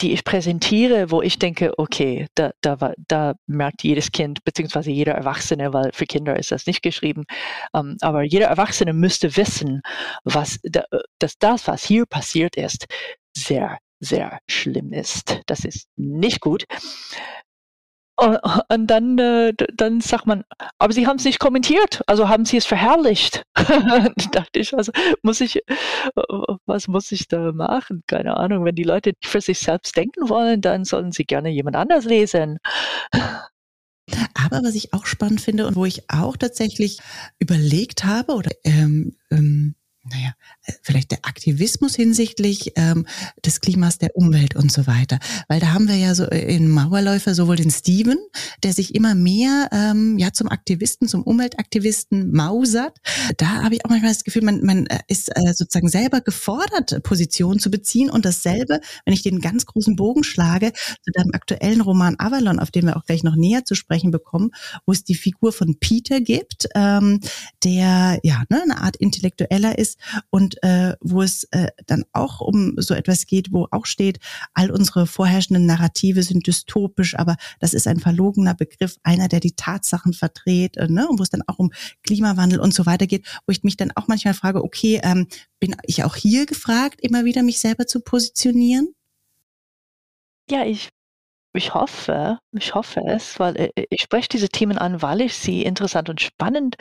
die ich präsentiere, wo ich denke, okay, da, da, da merkt jedes Kind, beziehungsweise jeder Erwachsene, weil für Kinder ist das nicht geschrieben, ähm, aber jeder Erwachsene müsste wissen, was, dass das, was hier passiert ist, sehr, sehr schlimm ist. Das ist nicht gut. Und dann, äh, dann sagt man, aber Sie haben es nicht kommentiert, also haben Sie es verherrlicht. dachte ich, also muss ich, was muss ich da machen? Keine Ahnung. Wenn die Leute nicht für sich selbst denken wollen, dann sollen sie gerne jemand anders lesen. Aber was ich auch spannend finde und wo ich auch tatsächlich überlegt habe oder ähm, ähm, naja, äh, vielleicht der Aktivismus hinsichtlich ähm, des Klimas, der Umwelt und so weiter. Weil da haben wir ja so äh, in Mauerläufer sowohl den Steven, der sich immer mehr ähm, ja zum Aktivisten, zum Umweltaktivisten mausert. Da habe ich auch manchmal das Gefühl, man, man äh, ist äh, sozusagen selber gefordert, Position zu beziehen. Und dasselbe, wenn ich den ganz großen Bogen schlage, zu deinem aktuellen Roman Avalon, auf den wir auch gleich noch näher zu sprechen bekommen, wo es die Figur von Peter gibt, ähm, der ja ne, eine Art Intellektueller ist und äh, wo es äh, dann auch um so etwas geht, wo auch steht, all unsere vorherrschenden Narrative sind dystopisch, aber das ist ein verlogener Begriff, einer, der die Tatsachen verdreht, äh, ne? und wo es dann auch um Klimawandel und so weiter geht, wo ich mich dann auch manchmal frage, okay, ähm, bin ich auch hier gefragt, immer wieder mich selber zu positionieren? Ja, ich ich hoffe, ich hoffe es, weil äh, ich spreche diese Themen an, weil ich sie interessant und spannend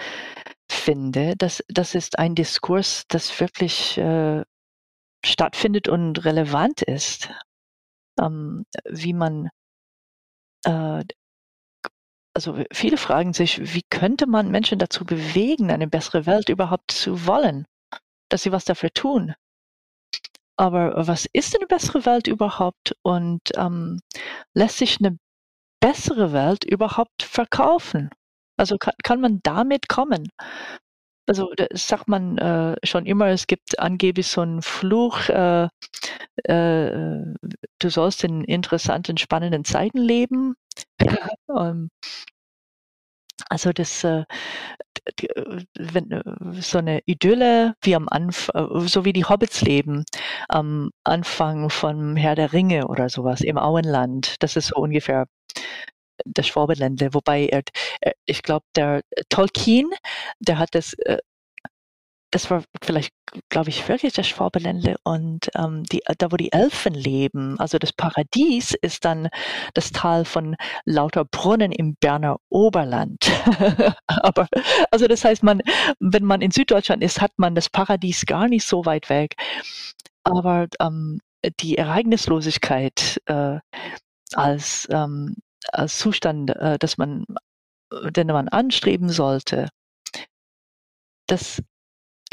finde, dass das ist ein Diskurs, das wirklich äh, stattfindet und relevant ist, ähm, wie man äh, also viele fragen sich, wie könnte man Menschen dazu bewegen, eine bessere Welt überhaupt zu wollen, dass sie was dafür tun. Aber was ist eine bessere Welt überhaupt und ähm, lässt sich eine bessere Welt überhaupt verkaufen? Also kann, kann man damit kommen? Also das sagt man äh, schon immer, es gibt angeblich so einen Fluch, äh, äh, du sollst in interessanten, spannenden Zeiten leben. ähm, also das, äh, äh, wenn, äh, so eine Idylle wie am Anfang, so wie die Hobbits leben, am Anfang von Herr der Ringe oder sowas im Auenland. Das ist so ungefähr das Schwabenländle, wobei er, ich glaube, der Tolkien, der hat das das war vielleicht, glaube ich, wirklich das Schwabenländle und ähm, die, da, wo die Elfen leben, also das Paradies ist dann das Tal von lauter Brunnen im Berner Oberland. Aber, also das heißt, man, wenn man in Süddeutschland ist, hat man das Paradies gar nicht so weit weg. Aber ähm, die Ereignislosigkeit äh, als, ähm, als Zustand, äh, dass man, den man anstreben sollte, das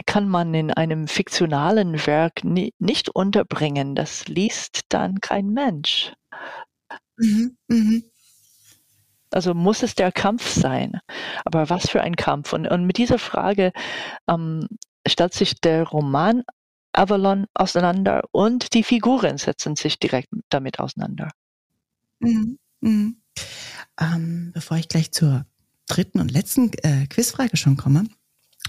kann man in einem fiktionalen Werk ni nicht unterbringen. Das liest dann kein Mensch. Mhm, mhm. Also muss es der Kampf sein. Aber was für ein Kampf? Und, und mit dieser Frage ähm, stellt sich der Roman Avalon auseinander und die Figuren setzen sich direkt damit auseinander. Mhm. Mhm. Ähm, bevor ich gleich zur dritten und letzten äh, Quizfrage schon komme,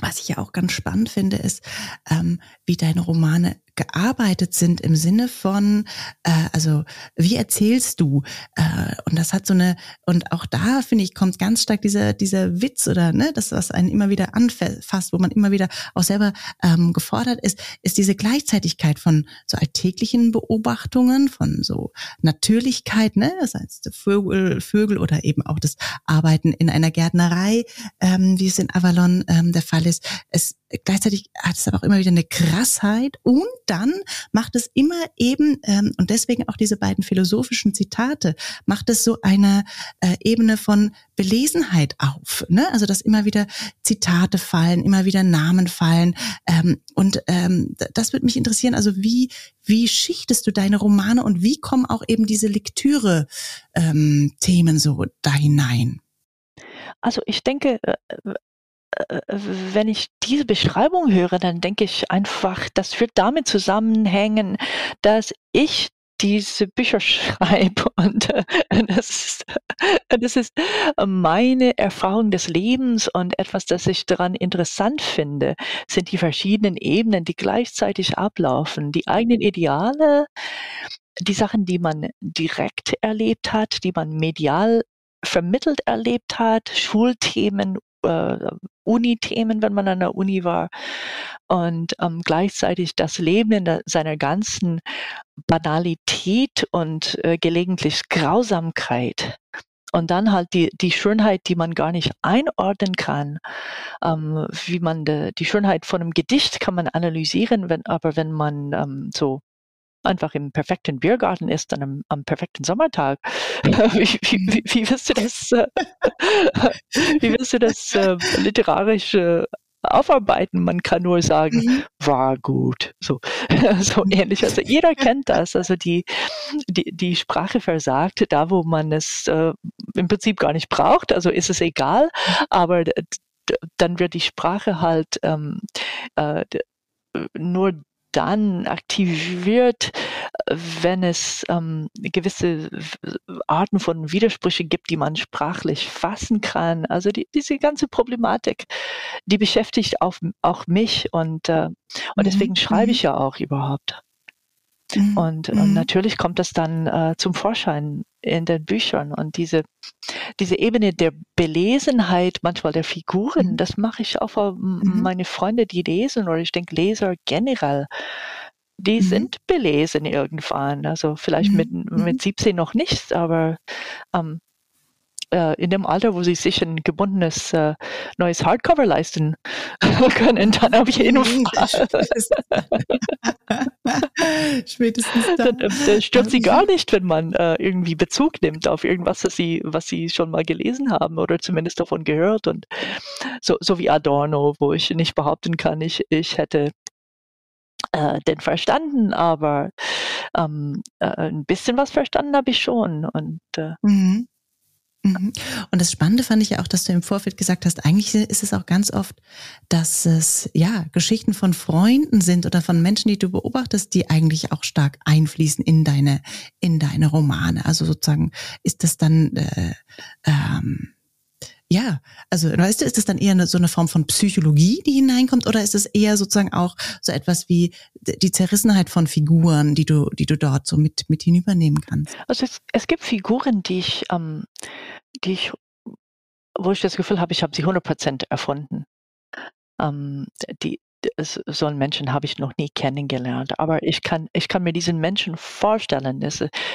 was ich ja auch ganz spannend finde, ist, ähm, wie deine Romane gearbeitet sind im Sinne von, äh, also wie erzählst du? Äh, und das hat so eine, und auch da finde ich, kommt ganz stark dieser, dieser Witz oder ne, das, was einen immer wieder anfasst, wo man immer wieder auch selber ähm, gefordert ist, ist diese Gleichzeitigkeit von so alltäglichen Beobachtungen, von so Natürlichkeit, ne, das heißt Vögel, Vögel oder eben auch das Arbeiten in einer Gärtnerei, ähm, wie es in Avalon ähm, der Fall ist. Es gleichzeitig hat es aber auch immer wieder eine Krassheit und dann macht es immer eben, ähm, und deswegen auch diese beiden philosophischen Zitate, macht es so eine äh, Ebene von Belesenheit auf. Ne? Also dass immer wieder Zitate fallen, immer wieder Namen fallen. Ähm, und ähm, das würde mich interessieren, also wie, wie schichtest du deine Romane und wie kommen auch eben diese Lektüre-Themen ähm, so da hinein? Also ich denke, äh, wenn ich diese Beschreibung höre, dann denke ich einfach, das wird damit zusammenhängen, dass ich diese Bücher schreibe. Und äh, das, ist, das ist meine Erfahrung des Lebens und etwas, das ich daran interessant finde, sind die verschiedenen Ebenen, die gleichzeitig ablaufen. Die eigenen Ideale, die Sachen, die man direkt erlebt hat, die man medial vermittelt erlebt hat, Schulthemen, äh, Uni-Themen, wenn man an der Uni war und ähm, gleichzeitig das Leben in der, seiner ganzen Banalität und äh, gelegentlich Grausamkeit und dann halt die, die Schönheit, die man gar nicht einordnen kann. Ähm, wie man de, die Schönheit von einem Gedicht kann man analysieren, wenn, aber wenn man ähm, so einfach im perfekten Biergarten ist, dann am, am perfekten Sommertag. wie, wie, wie, wirst du das, wie wirst du das äh, literarisch äh, aufarbeiten? Man kann nur sagen, mhm. war gut. So, so ähnlich. Also jeder kennt das. Also die, die, die Sprache versagt, da wo man es äh, im Prinzip gar nicht braucht. Also ist es egal, aber dann wird die Sprache halt ähm, äh, nur dann aktiviert, wenn es ähm, gewisse Arten von Widersprüche gibt, die man sprachlich fassen kann. Also die, diese ganze Problematik, die beschäftigt auch, auch mich und, äh, und deswegen mhm. schreibe ich mhm. ja auch überhaupt. Mhm. Und, und, mhm. natürlich kommt das dann äh, zum Vorschein in den Büchern. Und diese, diese Ebene der Belesenheit, manchmal der Figuren, mhm. das mache ich auch für mhm. meine Freunde, die lesen, oder ich denke Leser generell, die mhm. sind belesen irgendwann. Also vielleicht mit, mit 17 noch nicht, aber ähm, äh, in dem Alter, wo sie sich ein gebundenes äh, neues Hardcover leisten können, dann auf jeden Fall. Spätestens dann. dann, dann stört sie gar nicht, wenn man äh, irgendwie Bezug nimmt auf irgendwas, was sie, was sie schon mal gelesen haben oder zumindest davon gehört. Und so, so wie Adorno, wo ich nicht behaupten kann, ich, ich hätte äh, den verstanden, aber ähm, äh, ein bisschen was verstanden habe ich schon. Und äh, mhm. Mhm. Und das Spannende fand ich ja auch, dass du im Vorfeld gesagt hast, eigentlich ist es auch ganz oft, dass es ja Geschichten von Freunden sind oder von Menschen, die du beobachtest, die eigentlich auch stark einfließen in deine in deine Romane. Also sozusagen ist das dann äh, ähm, ja, also weißt du, ist das dann eher eine, so eine Form von Psychologie, die hineinkommt, oder ist es eher sozusagen auch so etwas wie die Zerrissenheit von Figuren, die du, die du dort so mit mit hinübernehmen kannst? Also es, es gibt Figuren, die ich, ähm, die ich, wo ich das Gefühl habe, ich habe sie 100% erfunden. Ähm, die, so einen Menschen habe ich noch nie kennengelernt, aber ich kann, ich kann mir diesen Menschen vorstellen.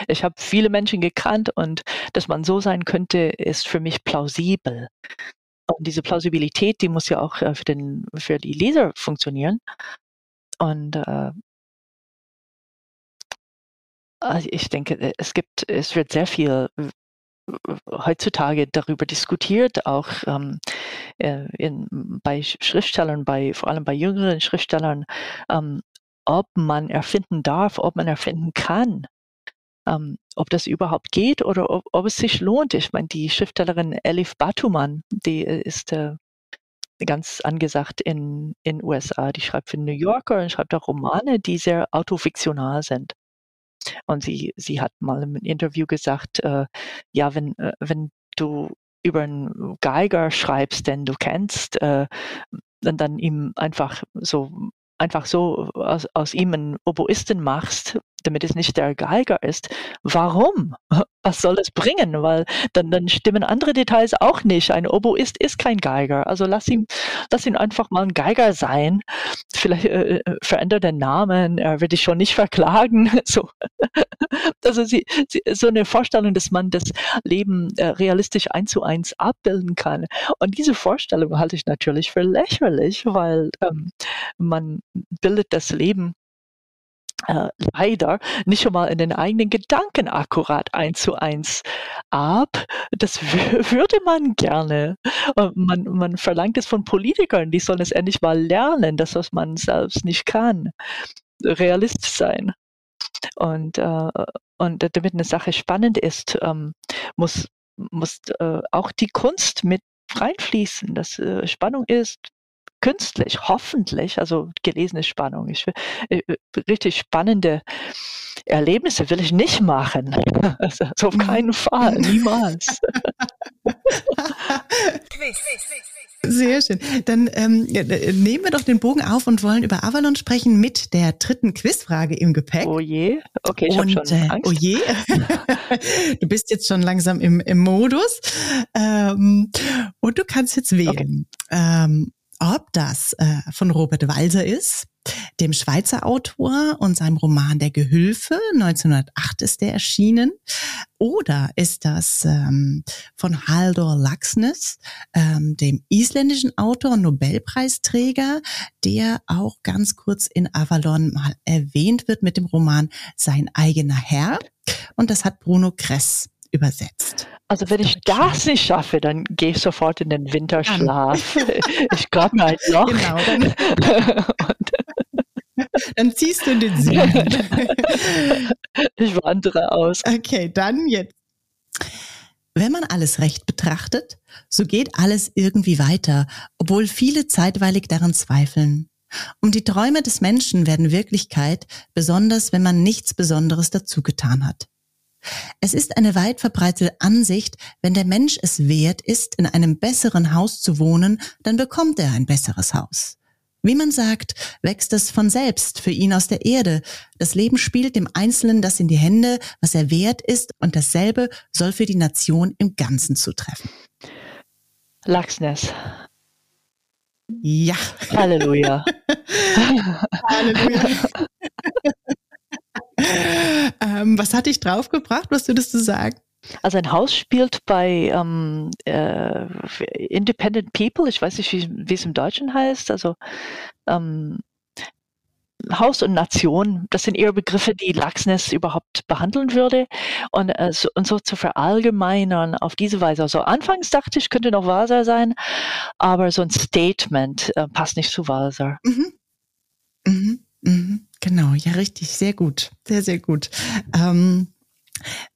Ich habe viele Menschen gekannt und dass man so sein könnte, ist für mich plausibel. Und diese Plausibilität, die muss ja auch äh, für, den, für die Leser funktionieren. Und äh, also ich denke, es gibt, es wird sehr viel heutzutage darüber diskutiert, auch ähm, äh, in, bei Schriftstellern, bei, vor allem bei jüngeren Schriftstellern, ähm, ob man erfinden darf, ob man erfinden kann. Ähm, ob das überhaupt geht oder ob, ob, es sich lohnt. Ich meine, die Schriftstellerin Elif Batuman, die äh, ist äh, ganz angesagt in den USA. Die schreibt für New Yorker und schreibt auch Romane, die sehr autofiktional sind. Und sie, sie hat mal im Interview gesagt, äh, ja, wenn, äh, wenn du über einen Geiger schreibst, den du kennst, äh, dann, dann ihm einfach so einfach so aus, aus ihm einen Oboisten machst, damit es nicht der Geiger ist. Warum? Was soll es bringen? Weil dann, dann stimmen andere Details auch nicht. Ein Oboist ist kein Geiger. Also lass ihn, lass ihn einfach mal ein Geiger sein. Vielleicht äh, äh verändert den Namen, er wird dich schon nicht verklagen. So. Also sie, sie, so eine Vorstellung, dass man das Leben äh, realistisch eins zu eins abbilden kann. Und diese Vorstellung halte ich natürlich für lächerlich, weil ähm, man bildet das Leben äh, leider nicht schon mal in den eigenen Gedanken akkurat eins zu eins ab. Das würde man gerne. Man, man verlangt es von Politikern, die sollen es endlich mal lernen, das, was man selbst nicht kann. Realist sein. Und, äh, und damit eine Sache spannend ist, ähm, muss, muss äh, auch die Kunst mit reinfließen, dass äh, Spannung ist, künstlich, hoffentlich, also gelesene Spannung. Ich, äh, äh, richtig spannende Erlebnisse will ich nicht machen. Also, also auf keinen Fall, niemals. Sehr schön. Dann ähm, nehmen wir doch den Bogen auf und wollen über Avalon sprechen mit der dritten Quizfrage im Gepäck. Oh je, okay, ich habe schon äh, Angst. Oh je, du bist jetzt schon langsam im, im Modus ähm, und du kannst jetzt wählen. Okay. Ähm, ob das äh, von Robert Walser ist, dem Schweizer Autor und seinem Roman Der Gehülfe, 1908 ist der erschienen, oder ist das ähm, von Haldor Laxness, ähm, dem isländischen Autor und Nobelpreisträger, der auch ganz kurz in Avalon mal erwähnt wird mit dem Roman Sein eigener Herr. Und das hat Bruno Kress übersetzt. Also wenn ich das nicht schaffe, dann gehe ich sofort in den Winterschlaf. ich grab mir ein Loch. Genau, dann, dann ziehst du in den Süden. ich wandere aus. Okay, dann jetzt. Wenn man alles recht betrachtet, so geht alles irgendwie weiter, obwohl viele zeitweilig daran zweifeln. Um die Träume des Menschen werden Wirklichkeit, besonders wenn man nichts Besonderes dazu getan hat. Es ist eine weit verbreitete Ansicht, wenn der Mensch es wert ist, in einem besseren Haus zu wohnen, dann bekommt er ein besseres Haus. Wie man sagt, wächst es von selbst für ihn aus der Erde. Das Leben spielt dem Einzelnen das in die Hände, was er wert ist, und dasselbe soll für die Nation im Ganzen zutreffen. Laxness. Ja. Halleluja. Halleluja. ähm, was hat dich draufgebracht? Was würdest du sagen? Also ein Haus spielt bei ähm, äh, Independent People, ich weiß nicht, wie, wie, es im Deutschen heißt, also ähm, Haus und Nation, das sind eher Begriffe, die Laxness überhaupt behandeln würde. Und, äh, so, und so zu verallgemeinern auf diese Weise. Also anfangs dachte ich, könnte noch Waser sein, aber so ein Statement äh, passt nicht zu Waser. Mhm. Mhm. Mhm. Genau, ja, richtig, sehr gut, sehr, sehr gut. Ähm,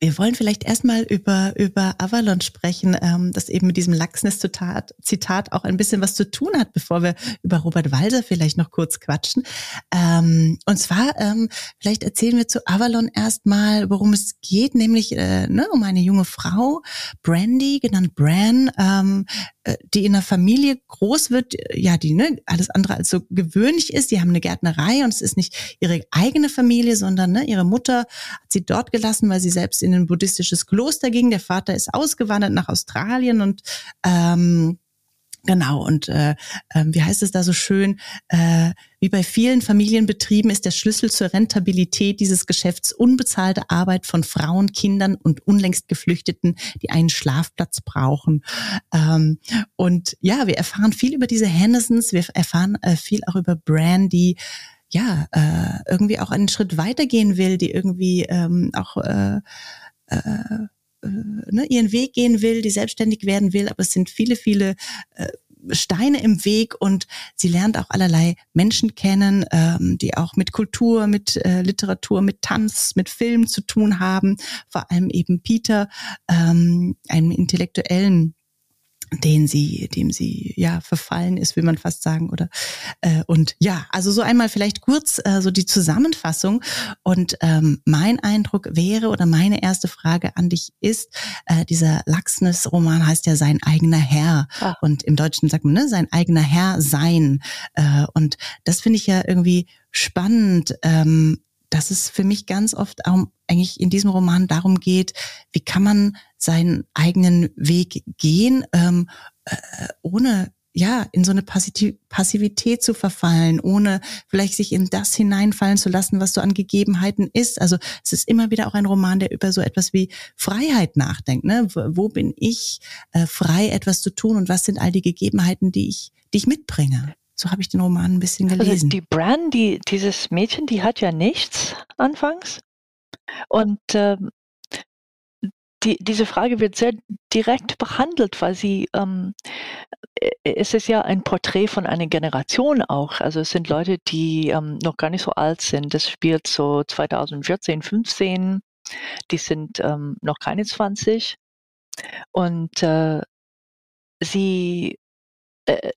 wir wollen vielleicht erstmal über, über Avalon sprechen, ähm, das eben mit diesem Laxness-Zitat Zitat auch ein bisschen was zu tun hat, bevor wir über Robert Walser vielleicht noch kurz quatschen. Ähm, und zwar, ähm, vielleicht erzählen wir zu Avalon erstmal, worum es geht, nämlich äh, ne, um eine junge Frau, Brandy, genannt Bran, ähm, äh, die in einer Familie groß wird, ja, die ne, alles andere als so gewöhnlich ist. Die haben eine Gärtnerei und es ist nicht ihre eigene Familie, sondern ne, ihre Mutter hat sie dort gelassen, weil sie selbst in ein buddhistisches Kloster ging. Der Vater ist ausgewandert nach Australien und ähm, Genau, und äh, äh, wie heißt es da so schön, äh, wie bei vielen Familienbetrieben ist der Schlüssel zur Rentabilität dieses Geschäfts unbezahlte Arbeit von Frauen, Kindern und unlängst Geflüchteten, die einen Schlafplatz brauchen. Ähm, und ja, wir erfahren viel über diese Hendersons, wir erfahren äh, viel auch über Brandy, ja, äh, irgendwie auch einen Schritt weitergehen will, die irgendwie ähm, auch äh, äh, äh, ne, ihren Weg gehen will, die selbstständig werden will, aber es sind viele, viele äh, Steine im Weg und sie lernt auch allerlei Menschen kennen, ähm, die auch mit Kultur, mit äh, Literatur, mit Tanz, mit Film zu tun haben. Vor allem eben Peter, ähm, einem intellektuellen den sie, dem sie ja verfallen ist, will man fast sagen, oder äh, und ja, also so einmal vielleicht kurz äh, so die Zusammenfassung und ähm, mein Eindruck wäre oder meine erste Frage an dich ist, äh, dieser Laxness-Roman heißt ja sein eigener Herr ah. und im Deutschen sagt man ne sein eigener Herr sein äh, und das finde ich ja irgendwie spannend. Ähm, dass es für mich ganz oft eigentlich in diesem Roman darum geht, wie kann man seinen eigenen Weg gehen, ähm, äh, ohne ja, in so eine Passivität zu verfallen, ohne vielleicht sich in das hineinfallen zu lassen, was so an Gegebenheiten ist. Also es ist immer wieder auch ein Roman, der über so etwas wie Freiheit nachdenkt. Ne? Wo bin ich äh, frei, etwas zu tun und was sind all die Gegebenheiten, die ich, die ich mitbringe? So habe ich den Roman ein bisschen also gelesen. Also die Bran, die, dieses Mädchen, die hat ja nichts anfangs. Und ähm, die, diese Frage wird sehr direkt behandelt, weil sie, ähm, äh, es ist ja ein Porträt von einer Generation auch. Also es sind Leute, die ähm, noch gar nicht so alt sind. Das spielt so 2014, 15. Die sind ähm, noch keine 20. Und äh, sie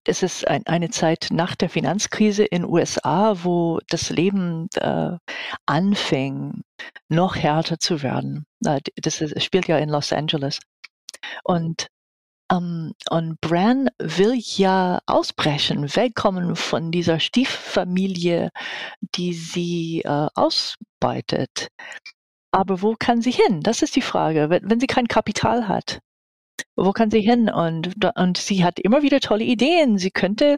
es ist ein, eine Zeit nach der Finanzkrise in USA, wo das Leben äh, anfing, noch härter zu werden. Das ist, spielt ja in Los Angeles. Und um, und Bran will ja ausbrechen, wegkommen von dieser Stieffamilie, die sie äh, ausbeutet. Aber wo kann sie hin? Das ist die Frage. Wenn, wenn sie kein Kapital hat, wo kann sie hin? Und, und sie hat immer wieder tolle Ideen. Sie könnte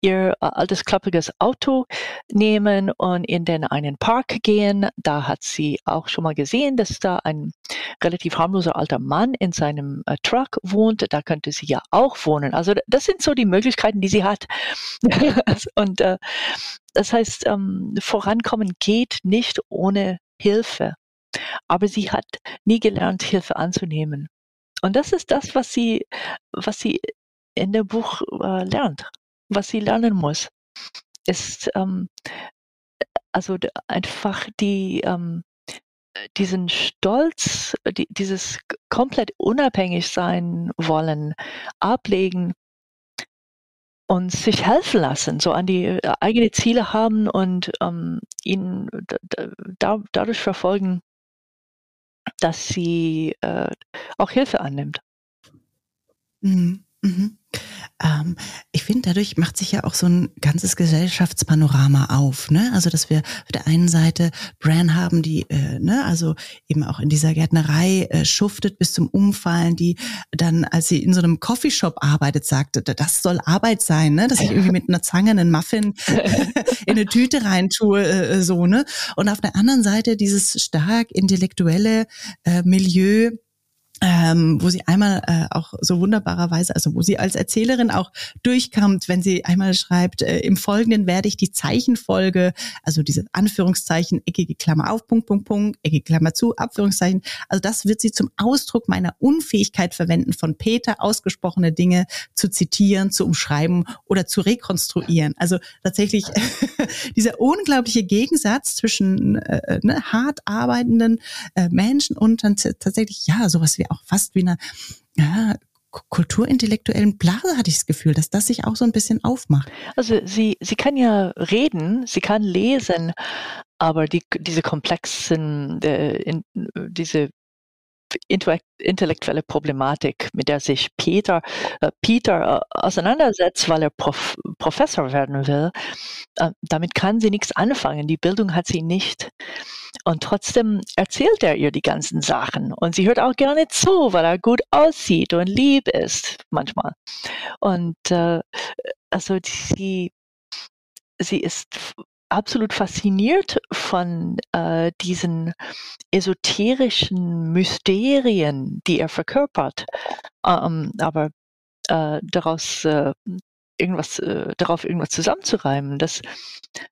ihr äh, altes klappriges Auto nehmen und in den einen Park gehen. Da hat sie auch schon mal gesehen, dass da ein relativ harmloser alter Mann in seinem äh, Truck wohnt. Da könnte sie ja auch wohnen. Also das sind so die Möglichkeiten, die sie hat. und äh, das heißt, ähm, vorankommen geht nicht ohne Hilfe. Aber sie hat nie gelernt, Hilfe anzunehmen. Und das ist das, was sie, was sie in dem Buch äh, lernt, was sie lernen muss, ist ähm, also einfach die ähm, diesen Stolz, die, dieses komplett unabhängig sein wollen, ablegen und sich helfen lassen, so an die äh, eigene Ziele haben und ähm, ihn da, dadurch verfolgen, dass sie äh, auch Hilfe annimmt. Mhm. Mhm. Ähm, ich finde, dadurch macht sich ja auch so ein ganzes Gesellschaftspanorama auf. Ne? Also, dass wir auf der einen Seite Bran haben, die, äh, ne, also eben auch in dieser Gärtnerei äh, schuftet bis zum Umfallen, die dann, als sie in so einem Coffeeshop arbeitet, sagte, das soll Arbeit sein, ne? dass ich irgendwie mit einer Zange einen Muffin in eine Tüte reintue, äh, so, ne? Und auf der anderen Seite dieses stark intellektuelle äh, Milieu, ähm, wo sie einmal äh, auch so wunderbarerweise, also wo sie als Erzählerin auch durchkommt, wenn sie einmal schreibt, äh, im Folgenden werde ich die Zeichenfolge, also diese Anführungszeichen, eckige Klammer auf, Punkt, Punkt, Punkt, eckige Klammer zu, Abführungszeichen, also das wird sie zum Ausdruck meiner Unfähigkeit verwenden, von Peter ausgesprochene Dinge zu zitieren, zu umschreiben oder zu rekonstruieren. Also tatsächlich dieser unglaubliche Gegensatz zwischen äh, ne, hart arbeitenden äh, Menschen und dann tatsächlich, ja, sowas wie auch fast wie eine ja, kulturintellektuellen Blase hatte ich das Gefühl, dass das sich auch so ein bisschen aufmacht. Also sie, sie kann ja reden, sie kann lesen, aber die, diese komplexen, äh, in, diese intellektuelle Problematik, mit der sich Peter, äh, Peter äh, auseinandersetzt, weil er Prof, Professor werden will, äh, damit kann sie nichts anfangen. Die Bildung hat sie nicht. Und trotzdem erzählt er ihr die ganzen Sachen. Und sie hört auch gerne zu, weil er gut aussieht und lieb ist manchmal. Und äh, also sie, sie ist absolut fasziniert von äh, diesen esoterischen Mysterien, die er verkörpert. Ähm, aber äh, daraus äh, irgendwas, äh, darauf irgendwas zusammenzureimen, das,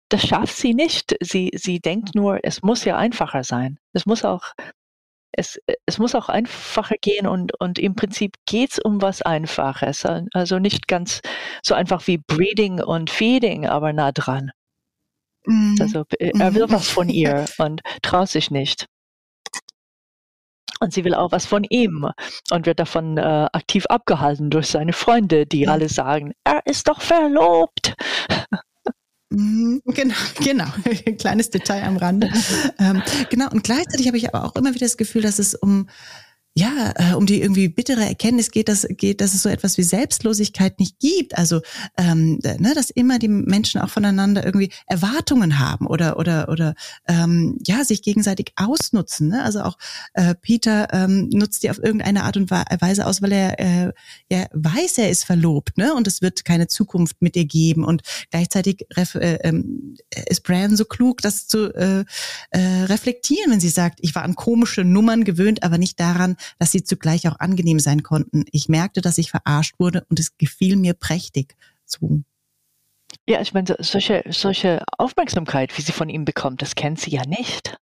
das schafft sie nicht. Sie, sie denkt nur, es muss ja einfacher sein. Es muss auch, es, es muss auch einfacher gehen und, und im Prinzip geht es um was Einfaches. Also nicht ganz so einfach wie Breeding und Feeding, aber nah dran. Mhm. Also er will mhm. was von ihr und traut sich nicht. Und sie will auch was von ihm und wird davon äh, aktiv abgehalten durch seine Freunde, die ja. alle sagen, er ist doch verlobt. Mhm, genau, genau. Kleines Detail am Rande. ähm, genau. Und gleichzeitig habe ich aber auch immer wieder das Gefühl, dass es um ja, äh, um die irgendwie bittere Erkenntnis geht, dass, geht, dass es so etwas wie Selbstlosigkeit nicht gibt. Also, ähm, ne, dass immer die Menschen auch voneinander irgendwie Erwartungen haben oder oder oder ähm, ja sich gegenseitig ausnutzen. Ne? Also auch äh, Peter ähm, nutzt die auf irgendeine Art und Weise aus, weil er äh, ja, weiß, er ist verlobt, ne? Und es wird keine Zukunft mit ihr geben. Und gleichzeitig äh, äh, ist Bran so klug, das zu äh, äh, reflektieren, wenn sie sagt, ich war an komische Nummern gewöhnt, aber nicht daran, dass sie zugleich auch angenehm sein konnten. Ich merkte, dass ich verarscht wurde und es gefiel mir prächtig. So. Ja, ich meine, solche, solche Aufmerksamkeit, wie sie von ihm bekommt, das kennt sie ja nicht.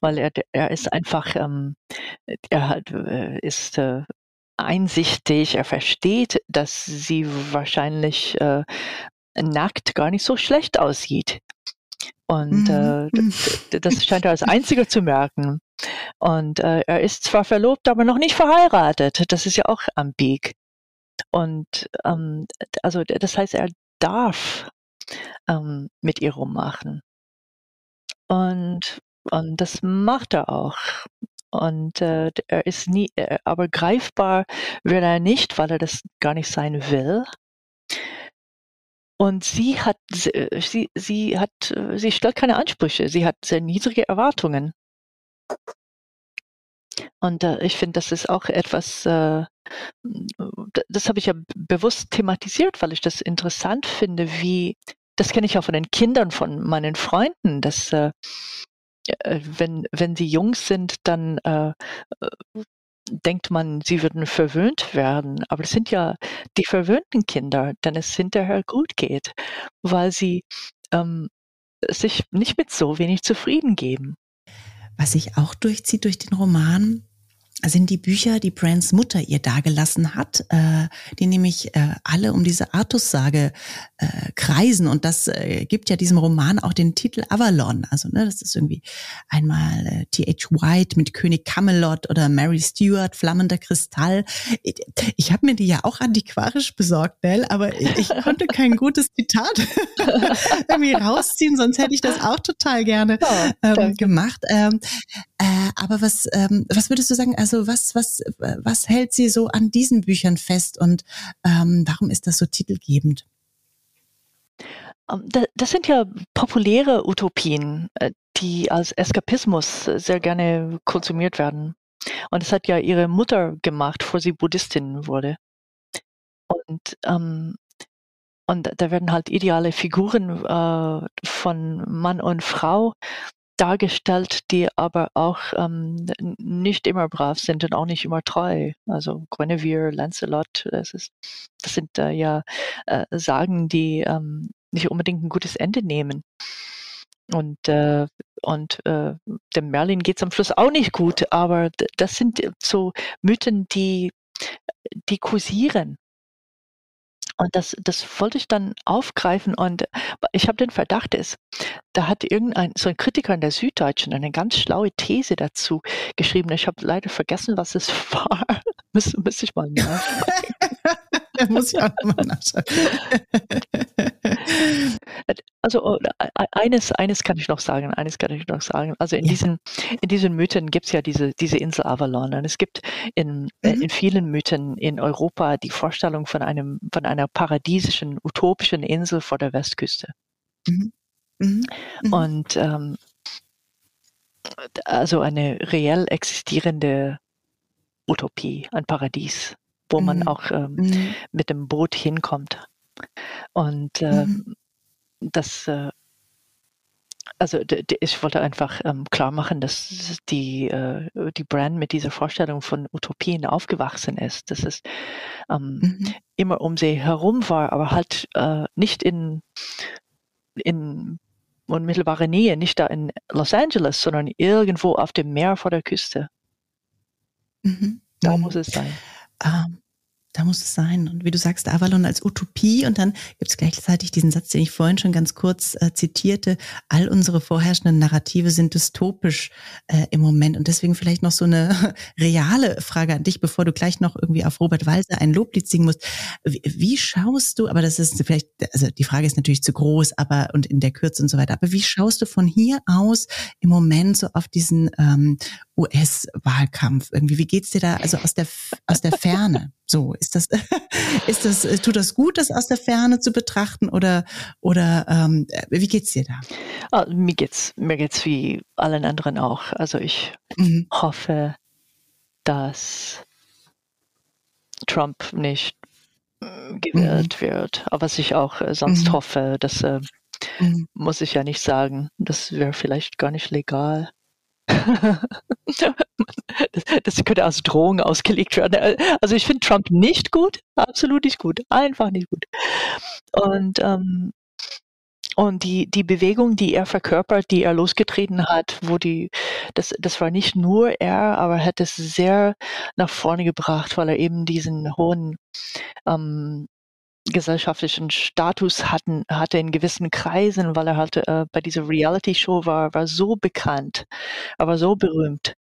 Weil er, er ist einfach, ähm, er hat, äh, ist äh, einsichtig, er versteht, dass sie wahrscheinlich äh, nackt gar nicht so schlecht aussieht. Und mhm. äh, das scheint er als einziger zu merken. Und äh, er ist zwar verlobt, aber noch nicht verheiratet. Das ist ja auch ambig. Und ähm, also das heißt, er darf ähm, mit ihr rummachen. Und, und das macht er auch. Und äh, er ist nie, äh, aber greifbar wird er nicht, weil er das gar nicht sein will. Und sie hat, äh, sie, sie hat, äh, sie stellt keine Ansprüche. Sie hat sehr niedrige Erwartungen. Und äh, ich finde, das ist auch etwas, äh, das habe ich ja bewusst thematisiert, weil ich das interessant finde, wie, das kenne ich auch von den Kindern von meinen Freunden, dass äh, äh wenn, wenn sie jung sind, dann äh, äh, denkt man, sie würden verwöhnt werden. Aber es sind ja die verwöhnten Kinder, denen es hinterher gut geht, weil sie ähm, sich nicht mit so wenig zufrieden geben. Was sich auch durchzieht durch den Roman, sind die Bücher, die Brands Mutter ihr dagelassen hat, äh, die nämlich äh, alle um diese Artussage äh, kreisen. Und das äh, gibt ja diesem Roman auch den Titel Avalon. Also ne, das ist irgendwie einmal äh, T.H. White mit König Camelot oder Mary Stuart, Flammender Kristall. Ich, ich habe mir die ja auch antiquarisch besorgt, Nell, aber ich, ich konnte kein gutes Zitat irgendwie rausziehen, sonst hätte ich das auch total gerne ähm, gemacht. Ähm, äh, aber was, ähm, was würdest du sagen? Also was, was, was hält sie so an diesen Büchern fest und ähm, warum ist das so titelgebend? Ähm, das sind ja populäre Utopien, äh, die als Eskapismus sehr gerne konsumiert werden. Und das hat ja ihre Mutter gemacht, bevor sie Buddhistin wurde. Und, ähm, und da werden halt ideale Figuren äh, von Mann und Frau dargestellt, die aber auch ähm, nicht immer brav sind und auch nicht immer treu. Also Guinevere, Lancelot, das ist, das sind äh, ja äh, Sagen, die ähm, nicht unbedingt ein gutes Ende nehmen. Und, äh, und äh, dem Merlin geht es am Schluss auch nicht gut, aber das sind so Mythen, die, die kursieren. Und das, das wollte ich dann aufgreifen und ich habe den Verdacht, ist, da hat irgendein so ein Kritiker in der Süddeutschen eine ganz schlaue These dazu geschrieben. Ich habe leider vergessen, was es war. Müsste müsst ich mal nachschauen. muss ich auch nochmal nachschauen. Also oh, eines, eines kann ich noch sagen, eines kann ich noch sagen. Also in ja. diesen, in diesen Mythen gibt es ja diese, diese Insel Avalon. Und es gibt in, äh, mhm. in vielen Mythen in Europa die Vorstellung von einem, von einer paradiesischen, utopischen Insel vor der Westküste. Mhm. Mhm. mhm. Und ähm, also eine reell existierende Utopie, ein Paradies wo man mhm. auch ähm, mhm. mit dem Boot hinkommt. Und äh, mhm. Das, äh, also ich wollte einfach ähm, klar machen, dass die, äh, die Brand mit dieser Vorstellung von Utopien aufgewachsen ist, dass es ähm, mhm. immer um sie herum war, aber halt äh, nicht in, in unmittelbarer Nähe, nicht da in Los Angeles, sondern irgendwo auf dem Meer vor der Küste. Mhm. Da mhm. muss es sein. Ähm, da muss es sein. Und wie du sagst, Avalon als Utopie und dann gibt es gleichzeitig diesen Satz, den ich vorhin schon ganz kurz äh, zitierte, all unsere vorherrschenden Narrative sind dystopisch äh, im Moment. Und deswegen vielleicht noch so eine reale Frage an dich, bevor du gleich noch irgendwie auf Robert Walser ein Loblied singen musst. Wie, wie schaust du, aber das ist vielleicht, also die Frage ist natürlich zu groß, aber und in der Kürze und so weiter, aber wie schaust du von hier aus im Moment so auf diesen ähm, US-Wahlkampf irgendwie? Wie geht's dir da also aus der aus der Ferne? So ist das ist das tut das gut, das aus der Ferne zu betrachten oder oder ähm, wie geht's dir da? Oh, mir geht's mir geht's wie allen anderen auch. Also ich mhm. hoffe, dass Trump nicht äh, gewählt mhm. wird. Aber was ich auch äh, sonst mhm. hoffe, das äh, mhm. muss ich ja nicht sagen. Das wäre vielleicht gar nicht legal das, könnte als Drohung ausgelegt werden. Also ich finde Trump nicht gut, absolut nicht gut, einfach nicht gut. Und ähm, und die, die Bewegung, die er verkörpert, die er losgetreten hat, wo die, das, das war nicht nur er, aber er hat es sehr nach vorne gebracht, weil er eben diesen hohen ähm, gesellschaftlichen Status hatten, hatte in gewissen Kreisen, weil er halt äh, bei dieser Reality-Show war, war so bekannt, aber so berühmt.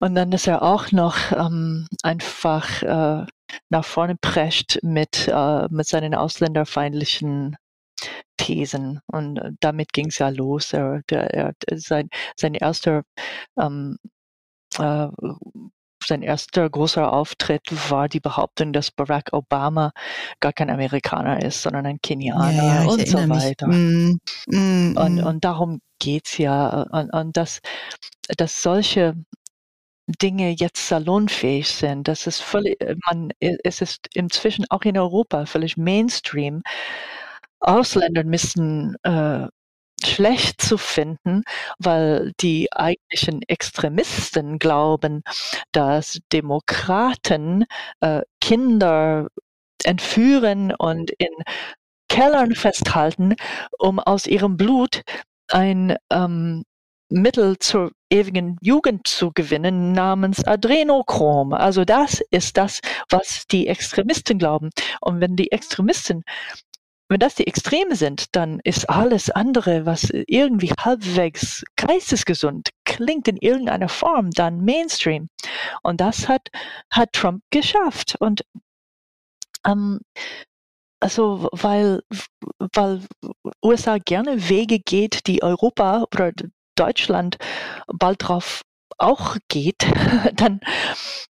Und dann, dass er auch noch ähm, einfach äh, nach vorne prescht mit, äh, mit seinen ausländerfeindlichen Thesen. Und äh, damit ging es ja los. Er, der, er, sein, sein erster ähm, äh, sein erster großer Auftritt war die Behauptung, dass Barack Obama gar kein Amerikaner ist, sondern ein Kenianer ja, ja, und so weiter. Mm, mm, und, mm. und darum geht's ja. Und, und dass, dass solche Dinge jetzt salonfähig sind. Das ist völlig, man, es ist inzwischen auch in Europa völlig Mainstream. Ausländer müssen äh, schlecht zu finden, weil die eigentlichen Extremisten glauben, dass Demokraten äh, Kinder entführen und in Kellern festhalten, um aus ihrem Blut ein ähm, Mittel zur ewigen Jugend zu gewinnen namens Adrenochrom. Also das ist das, was die Extremisten glauben. Und wenn die Extremisten wenn das die Extreme sind, dann ist alles andere, was irgendwie halbwegs geistesgesund klingt in irgendeiner Form, dann Mainstream. Und das hat, hat Trump geschafft. Und ähm, also weil, weil USA gerne Wege geht, die Europa oder Deutschland bald drauf auch geht, dann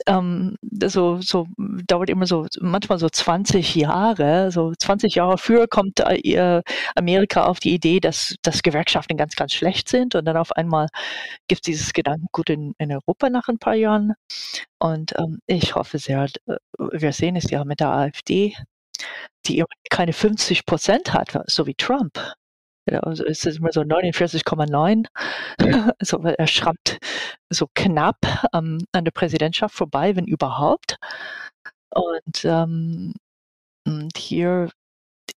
ähm, so, so dauert immer so manchmal so 20 Jahre. So 20 Jahre früher kommt äh, Amerika auf die Idee, dass, dass Gewerkschaften ganz, ganz schlecht sind und dann auf einmal gibt es dieses Gedankengut in, in Europa nach ein paar Jahren. Und ähm, ich hoffe sehr, äh, wir sehen es ja mit der AfD, die keine 50 Prozent hat, so wie Trump. Also es ist immer so 49,9. Also er schrammt so knapp ähm, an der Präsidentschaft vorbei, wenn überhaupt. Und, ähm, und hier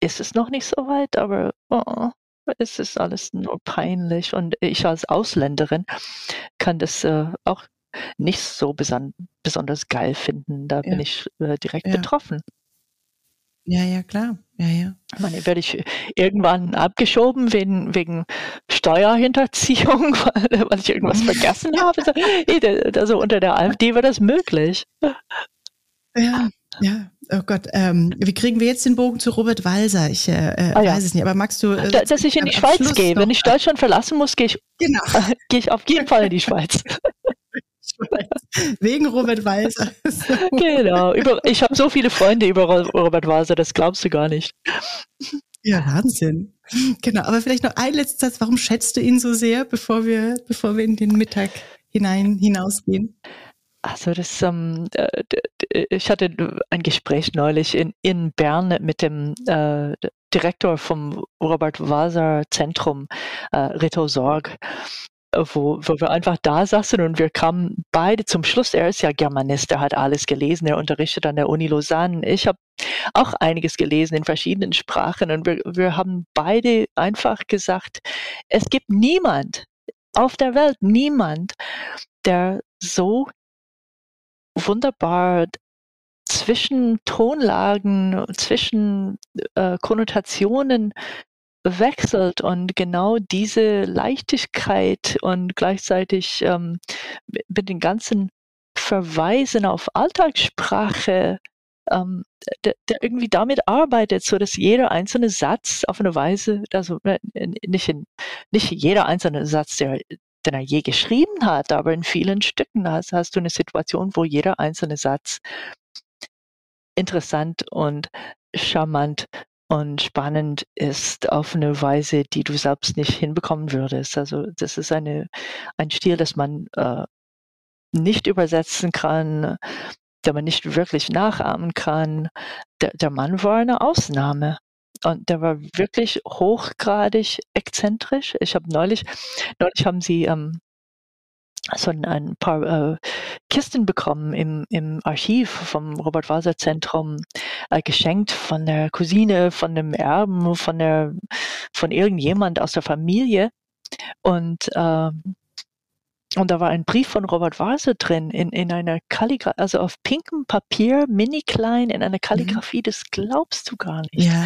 ist es noch nicht so weit, aber oh, es ist alles nur peinlich. Und ich als Ausländerin kann das äh, auch nicht so beson besonders geil finden. Da ja. bin ich äh, direkt ja. betroffen. Ja, ja, klar. Ja, ja. Ich meine, werde ich irgendwann abgeschoben wegen, wegen Steuerhinterziehung, weil, weil ich irgendwas vergessen habe. Also unter der AfD war das möglich. Ja, ja. Oh Gott, ähm, wie kriegen wir jetzt den Bogen zu Robert Walser? Ich äh, äh ah, ja. weiß es nicht, aber magst du. Äh, da, dass ich in die Schweiz gehe. Wenn ich Deutschland verlassen muss, gehe ich, genau. äh, gehe ich auf jeden Fall in die Schweiz. Wegen Robert Walser. genau. Über, ich habe so viele Freunde über Robert Walser, das glaubst du gar nicht. Ja, Wahnsinn. Genau, aber vielleicht noch ein letzter Satz. Warum schätzt du ihn so sehr, bevor wir, bevor wir in den Mittag hinein hinausgehen? Also das, ähm, ich hatte ein Gespräch neulich in, in Bern mit dem äh, Direktor vom Robert Walser Zentrum, äh, Rito Sorg wo, wo wir einfach da saßen und wir kamen beide zum Schluss. Er ist ja Germanist, er hat alles gelesen, er unterrichtet an der Uni Lausanne. Ich habe auch einiges gelesen in verschiedenen Sprachen und wir, wir haben beide einfach gesagt, es gibt niemand auf der Welt, niemand, der so wunderbar zwischen Tonlagen, zwischen äh, Konnotationen wechselt und genau diese Leichtigkeit und gleichzeitig ähm, mit den ganzen Verweisen auf Alltagssprache, ähm, der, der, irgendwie damit arbeitet, so dass jeder einzelne Satz auf eine Weise, also äh, nicht, in, nicht jeder einzelne Satz, der, den er je geschrieben hat, aber in vielen Stücken hast, hast du eine Situation, wo jeder einzelne Satz interessant und charmant und spannend ist auf eine Weise, die du selbst nicht hinbekommen würdest. Also das ist eine, ein Stil, das man äh, nicht übersetzen kann, der man nicht wirklich nachahmen kann. Der, der Mann war eine Ausnahme. Und der war wirklich hochgradig exzentrisch. Ich habe neulich, neulich haben sie ähm, so ein, paar äh, Kisten bekommen im, im Archiv vom Robert Walser Zentrum, äh, geschenkt von der Cousine, von dem Erben, von der, von irgendjemand aus der Familie. Und äh, und da war ein Brief von Robert Vase drin in, in einer Kalligrafie, also auf pinkem Papier, mini klein, in einer mhm. Kalligrafie, das glaubst du gar nicht. Ja,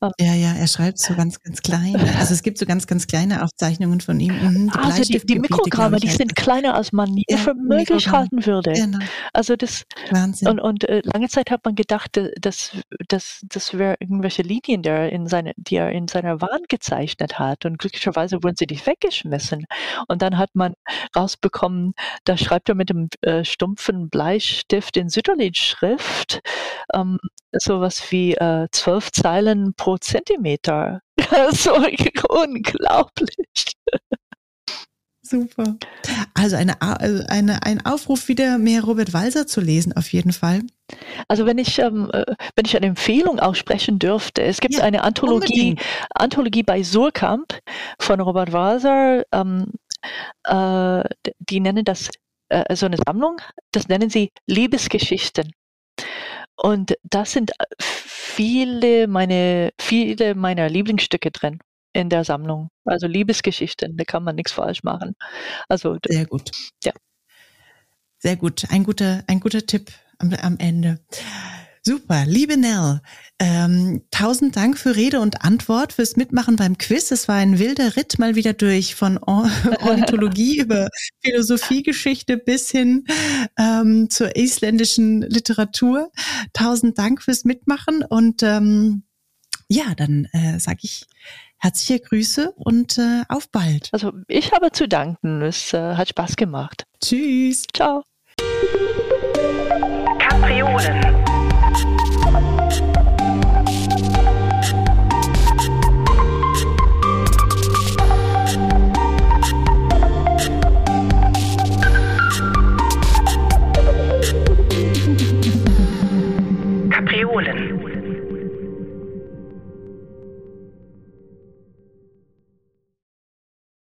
ähm, ja, ja, er schreibt so ganz, ganz klein. Also es gibt so ganz, ganz kleine Aufzeichnungen von ihm. Mhm, die also die, die Mikrogramme, die sind kleiner, als man ja, für möglich halten würde. Genau. Also das, Wahnsinn. Und, und äh, lange Zeit hat man gedacht, äh, dass das, das wäre irgendwelche Linien, die er, in seine, die er in seiner Wand gezeichnet hat. Und glücklicherweise wurden sie nicht weggeschmissen. Und dann hat man raus rausbekommen, da schreibt er mit dem äh, stumpfen Bleistift in Sütterlin-Schrift ähm, sowas wie äh, zwölf Zeilen pro Zentimeter. so unglaublich. Super. Also eine, also eine, ein Aufruf, wieder mehr Robert Walser zu lesen, auf jeden Fall. Also wenn ich, ähm, äh, wenn ich eine Empfehlung aussprechen dürfte, es gibt ja, eine Anthologie, Anthologie bei Surkamp von Robert Walser, ähm, äh, die nennen das äh, so eine Sammlung, das nennen sie Liebesgeschichten. Und da sind äh, viele meine, viele meiner Lieblingsstücke drin in der Sammlung. Also Liebesgeschichten, da kann man nichts falsch machen. Also sehr gut. Ja. Sehr gut. Ein guter, ein guter Tipp am, am Ende. Super, liebe Nell, ähm, tausend Dank für Rede und Antwort, fürs Mitmachen beim Quiz. Es war ein wilder Ritt mal wieder durch, von Or Ornithologie über Philosophiegeschichte bis hin ähm, zur isländischen Literatur. Tausend Dank fürs Mitmachen und ähm, ja, dann äh, sage ich herzliche Grüße und äh, auf bald. Also ich habe zu danken. Es äh, hat Spaß gemacht. Tschüss. Ciao. Kapriolen.